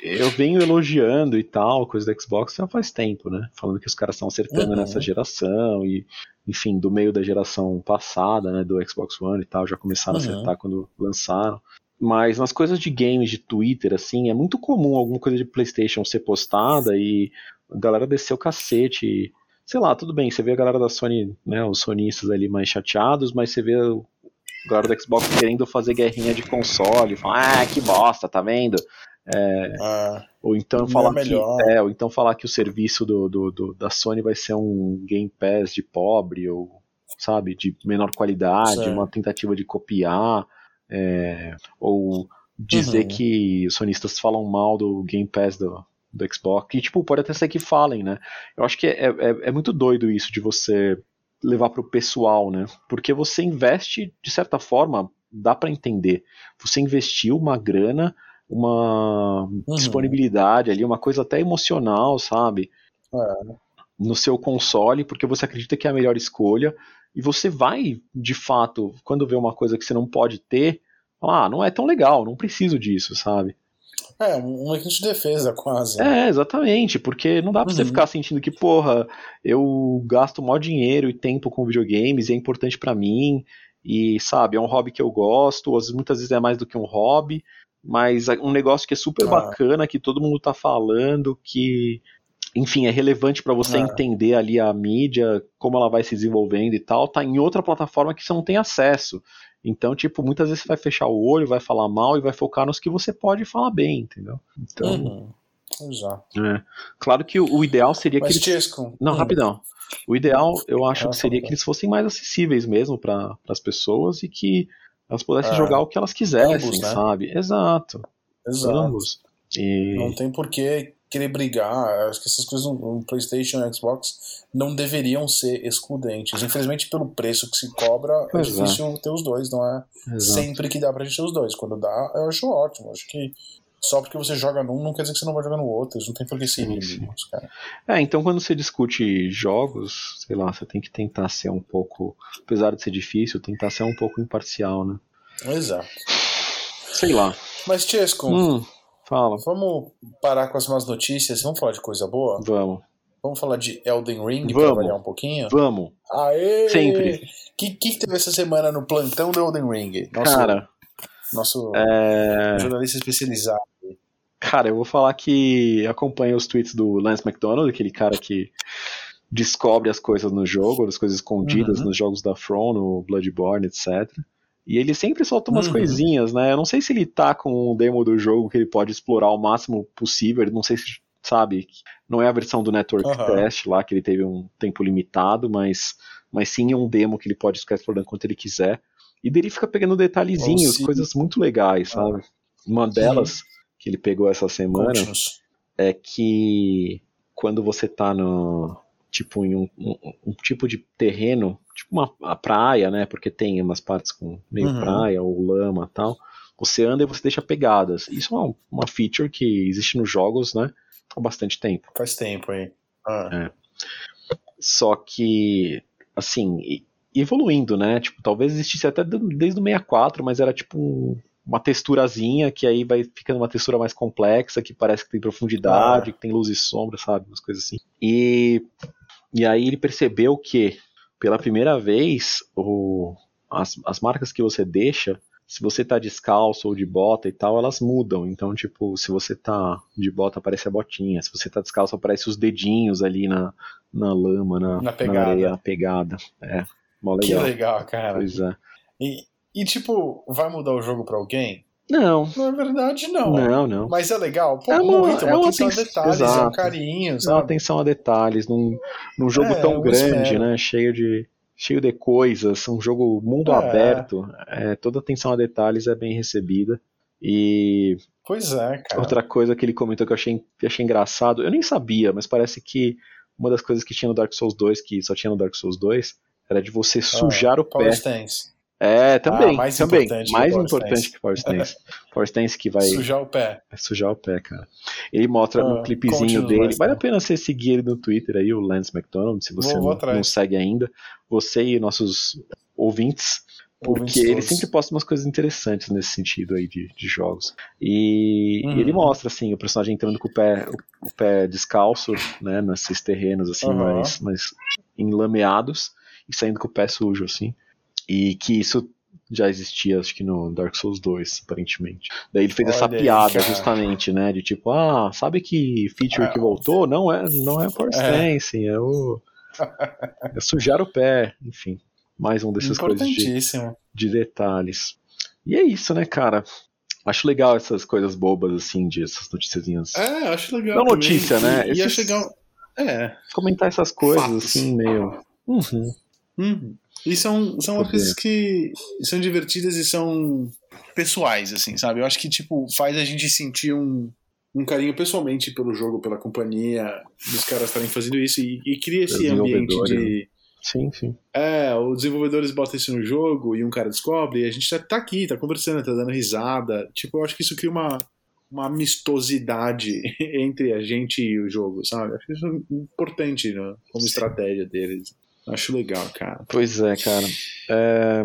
eu venho elogiando e tal, coisa da Xbox já faz tempo, né? Falando que os caras estão acertando uhum. nessa geração e, enfim, do meio da geração passada, né? Do Xbox One e tal, já começaram uhum. a acertar quando lançaram. Mas nas coisas de games, de Twitter, assim, é muito comum alguma coisa de PlayStation ser postada e a galera descer o cacete sei lá, tudo bem, você vê a galera da Sony, né, os sonistas ali mais chateados, mas você vê a galera da Xbox querendo fazer guerrinha de console, falar, ah, que bosta, tá vendo? É, ah, ou então falar é que é, ou então falar que o serviço do, do, do, da Sony vai ser um Game Pass de pobre ou sabe de menor qualidade, certo. uma tentativa de copiar, é, ou dizer uhum. que os sonistas falam mal do Game Pass do, do Xbox, que tipo, pode até ser que falem, né? Eu acho que é, é, é muito doido isso de você levar para o pessoal, né? Porque você investe, de certa forma, dá para entender. Você investiu uma grana, uma uhum. disponibilidade ali, uma coisa até emocional, sabe? É. No seu console, porque você acredita que é a melhor escolha, e você vai, de fato, quando vê uma coisa que você não pode ter, falar, ah, não é tão legal, não preciso disso, sabe?
É, um mecanismo de defesa, quase.
É, exatamente, porque não dá pra uhum. você ficar sentindo que, porra, eu gasto maior dinheiro e tempo com videogames e é importante para mim, e, sabe, é um hobby que eu gosto, muitas vezes é mais do que um hobby, mas é um negócio que é super ah. bacana, que todo mundo tá falando, que, enfim, é relevante para você ah. entender ali a mídia, como ela vai se desenvolvendo e tal, tá em outra plataforma que você não tem acesso. Então, tipo, muitas vezes você vai fechar o olho, vai falar mal e vai focar nos que você pode falar bem, entendeu? Então.
Uhum. Exato.
É. Claro que o, ideal seria
Mas
que. Eles... Não, hum. rapidão. O ideal, eu acho que seria que eles fossem mais acessíveis mesmo para as pessoas e que elas pudessem é. jogar o que elas quisessem, Ambos, né? sabe? Exato.
Exato. Ambos. E... Não tem porquê querer brigar. Acho que essas coisas no, PlayStation e Xbox não deveriam ser excludentes. Infelizmente, pelo preço que se cobra, é pois é difícil é. ter os dois, não é Exato. sempre que dá pra gente ter os dois. Quando dá, eu acho ótimo. Acho que só porque você joga num não quer dizer que você não vai jogar no outro. Não tem por que ser inimigos, cara.
É, então quando você discute jogos, sei lá, você tem que tentar ser um pouco, apesar de ser difícil, tentar ser um pouco imparcial, né?
Exato.
Sei lá.
Mas, Chesco, hum. Fala. Vamos parar com as más notícias. Vamos falar de coisa boa?
Vamos.
Vamos falar de Elden Ring Vamos. pra variar um pouquinho?
Vamos.
Aê!
Sempre.
O que, que teve essa semana no plantão do Elden Ring?
Nosso, Cara.
Nosso é... jornalista especializado.
Cara, eu vou falar que acompanha os tweets do Lance McDonald, aquele cara que descobre as coisas no jogo, as coisas escondidas uhum. nos jogos da From, no Bloodborne, etc. E ele sempre solta umas uhum. coisinhas, né? Eu não sei se ele tá com um demo do jogo que ele pode explorar o máximo possível. Não sei se, sabe, não é a versão do Network uhum. Test lá, que ele teve um tempo limitado, mas, mas sim é um demo que ele pode ficar explorando quanto ele quiser. E dele fica pegando detalhezinhos, coisas muito legais, sabe? Uma delas sim. Que ele pegou essa semana é que quando você tá no, tipo em um, um, um, tipo de terreno, tipo uma a praia, né? Porque tem umas partes com meio uhum. praia ou lama tal. Você anda e você deixa pegadas. Isso é uma, uma feature que existe nos jogos, né? Há bastante tempo.
Faz tempo aí. Ah.
É. Só que, assim, evoluindo, né? Tipo, talvez existisse até desde o 64, mas era tipo um, uma texturazinha que aí vai ficando uma textura mais complexa, que parece que tem profundidade, ah. que tem luz e sombra, sabe? Umas coisas assim. E e aí ele percebeu que, pela primeira vez, o, as, as marcas que você deixa, se você tá descalço ou de bota e tal, elas mudam. Então, tipo, se você tá de bota, aparece a botinha. Se você tá descalço, aparece os dedinhos ali na, na lama, na, na, pegada. na areia, na pegada. É, mó legal.
Que legal, cara.
Pois é.
E, e tipo, vai mudar o jogo pra alguém?
Não.
Na verdade, não.
Não, não.
Mas é legal. Pô, é uma, muito, é uma atenção a detalhes, exato. é um carinho, sabe?
É uma atenção a detalhes, num, num jogo é, tão grande, né? Cheio de, cheio de coisas, um jogo mundo é. aberto, é, toda atenção a detalhes é bem recebida. E.
Pois é, cara.
Outra coisa que ele comentou que eu achei, achei engraçado, eu nem sabia, mas parece que uma das coisas que tinha no Dark Souls 2, que só tinha no Dark Souls 2, era de você ah, sujar o pé.
Stance.
É, também. Ah, mais também. Importante mais que importante que Power Stance. Power Stance que vai.
Sujar o pé.
Vai sujar o pé, cara. Ele mostra ah, um clipezinho dele. Vale a pena você seguir ele no Twitter aí, o Lance McDonald, se você não, não, segue ainda. Você e nossos ouvintes. Porque ele sempre posta umas coisas interessantes nesse sentido aí de, de jogos. E, hum. e, ele mostra, assim, o personagem entrando com o pé, o, o pé descalço, né, nesses terrenos, assim, uhum. mais, mais enlameados, e saindo com o pé sujo, assim. E que isso já existia, acho que no Dark Souls 2, aparentemente. Daí ele fez Olha essa piada, aí, justamente, né? De tipo, ah, sabe que feature que voltou? Não é, não é Stance, é, é o. é sujar o pé, enfim. Mais um desses coisas de, de detalhes. E é isso, né, cara? Acho legal essas coisas bobas, assim, de essas noticiazinhas.
É, acho legal.
Não notícia, né?
E, Esses... e acho legal. É.
Comentar essas coisas, Fatos. assim, meio.
Uhum. Uhum. E são, são as coisas que são divertidas e são pessoais, assim, sabe? Eu acho que, tipo, faz a gente sentir um, um carinho pessoalmente pelo jogo, pela companhia, dos caras estarem fazendo isso e, e cria esse ambiente de. Né?
Sim, sim.
É, os desenvolvedores botam isso no jogo e um cara descobre e a gente tá aqui, tá conversando, tá dando risada. Tipo, eu acho que isso cria uma, uma amistosidade entre a gente e o jogo, sabe? Acho que isso é importante né, como estratégia deles. Acho legal, cara.
Pois é, cara. É...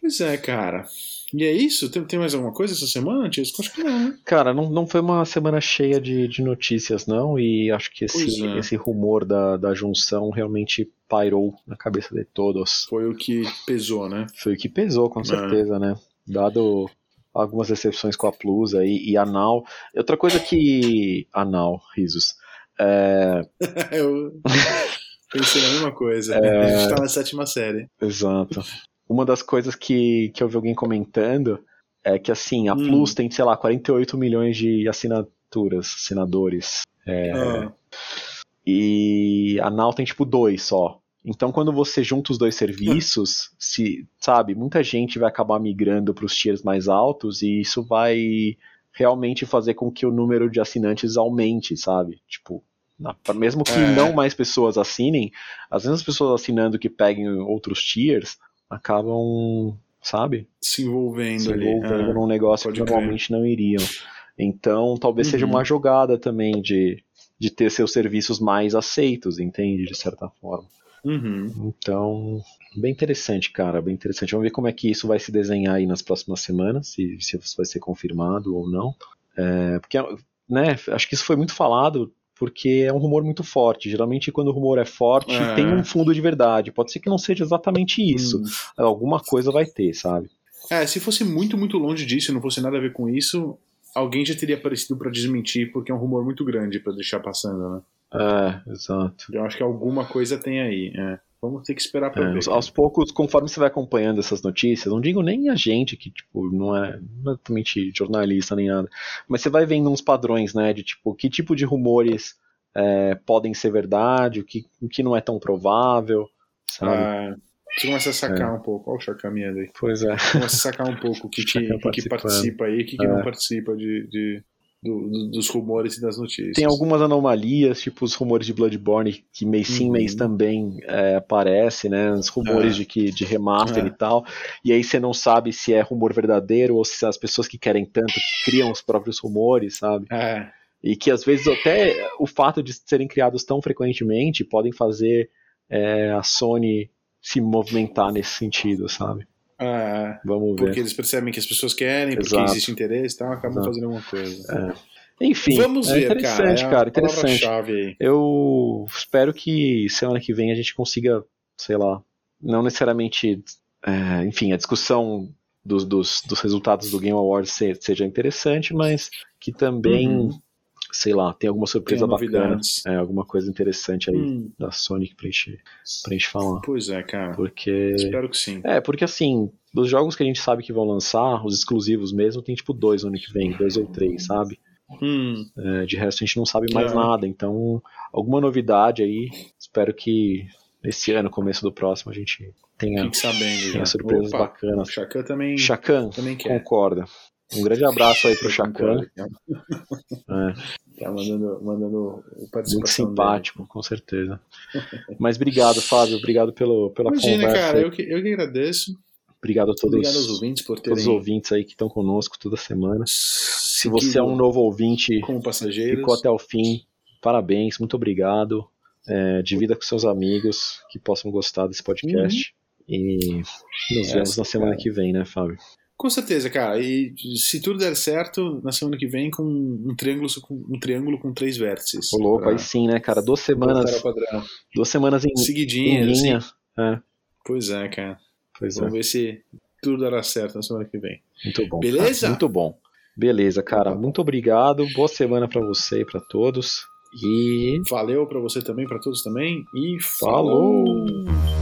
Pois é, cara. E é isso? Tem, tem mais alguma coisa essa semana, Tiesco? Acho que não, né?
Cara, não, não foi uma semana cheia de, de notícias, não, e acho que esse, é. esse rumor da, da junção realmente pairou na cabeça de todos.
Foi o que pesou, né?
Foi o que pesou, com é. certeza, é. né? Dado algumas decepções com a Plus aí, e a Now. Outra coisa que. A Now, risos. É...
Eu pensei na mesma coisa. É... A gente tá na sétima série.
Exato uma das coisas que, que eu vi alguém comentando é que, assim, a hum. Plus tem, sei lá, 48 milhões de assinaturas, assinadores. É, ah. E a Now tem, tipo, dois só. Então, quando você junta os dois serviços, se, sabe, muita gente vai acabar migrando para os tiers mais altos e isso vai realmente fazer com que o número de assinantes aumente, sabe? Tipo, mesmo que é. não mais pessoas assinem, as mesmas pessoas assinando que peguem outros tiers acabam, sabe?
Se envolvendo,
se envolvendo ali. É, num negócio que normalmente não iriam. Então, talvez uhum. seja uma jogada também de, de ter seus serviços mais aceitos, entende? De certa forma.
Uhum.
Então, bem interessante, cara, bem interessante. Vamos ver como é que isso vai se desenhar aí nas próximas semanas, se, se isso vai ser confirmado ou não. É, porque, né, acho que isso foi muito falado porque é um rumor muito forte. Geralmente, quando o rumor é forte, é. tem um fundo de verdade. Pode ser que não seja exatamente isso. Hum. Alguma coisa vai ter, sabe?
É, se fosse muito, muito longe disso, não fosse nada a ver com isso, alguém já teria aparecido para desmentir, porque é um rumor muito grande para deixar passando, né?
É, exato.
Eu acho que alguma coisa tem aí. É. Vamos ter que esperar para é, ver.
Aos poucos, conforme você vai acompanhando essas notícias, não digo nem a gente, que tipo, não é exatamente jornalista nem nada, mas você vai vendo uns padrões, né, de tipo, que tipo de rumores é, podem ser verdade, o que, o que não é tão provável, sabe?
Ah, você começa a sacar é. um pouco, olha o chacaminha aí.
Pois é.
Começa a sacar um pouco o que, que, que, participa aí o que, que não é. participa de, de do, do, dos rumores e das notícias.
Tem algumas anomalias, tipo os rumores de Bloodborne, que mês sim, uhum. mês também é, aparece, né? Os rumores é. de, que, de remaster é. e tal. E aí você não sabe se é rumor verdadeiro ou se as pessoas que querem tanto que criam os próprios rumores, sabe?
É.
E que às vezes até o fato de serem criados tão frequentemente podem fazer é, a Sony se movimentar nesse sentido, sabe?
É, Vamos ver. Porque eles percebem que as pessoas querem, porque Exato. existe interesse e tal, acabam Exato. fazendo alguma coisa.
É. Enfim, Vamos é ver, interessante, cara. É cara interessante. Eu espero que semana que vem a gente consiga, sei lá, não necessariamente, é, enfim, a discussão dos, dos, dos, resultados do Game Awards seja interessante, mas que também uhum sei lá, tem alguma surpresa tem bacana, é, alguma coisa interessante aí hum. da Sonic pra gente, pra gente falar.
Pois é, cara.
Porque...
Espero que sim.
É, porque assim, dos jogos que a gente sabe que vão lançar, os exclusivos mesmo, tem tipo dois no ano que vem, dois ou três, sabe?
Hum.
É, de resto a gente não sabe mais é. nada, então alguma novidade aí, espero que esse ano, começo do próximo, a gente tenha,
sabendo,
tenha surpresas Opa, bacanas.
Chacan também,
Chacan
também quer.
concorda. Um grande abraço aí pro Chacan.
É. Tá mandando, mandando participação.
Muito simpático, dele. com certeza. Mas obrigado, Fábio. Obrigado pelo, pela Imagina, conversa.
cara, eu que, eu que agradeço.
Obrigado a todos,
Obrigado aos ouvintes por terem...
todos os ouvintes aí que estão conosco toda semana. Se você é um novo ouvinte,
como passageiros.
ficou até o fim, parabéns, muito obrigado. É, divida com seus amigos que possam gostar desse podcast. Uhum. E nos é, vemos na semana cara. que vem, né, Fábio?
Com certeza, cara. E se tudo der certo, na semana que vem com um triângulo com, um triângulo com três vértices.
Ô, louco, aí sim, né, cara? Duas semanas. Duas semanas em,
Seguidinhas,
em linha.
Assim. É. Pois é, cara.
Pois
Vamos
é.
ver se tudo dará certo na semana que vem.
Muito bom.
Beleza?
Cara, muito bom. Beleza, cara. Muito obrigado. Boa semana para você e para todos. E
valeu para você também, para todos também. E falou. falou.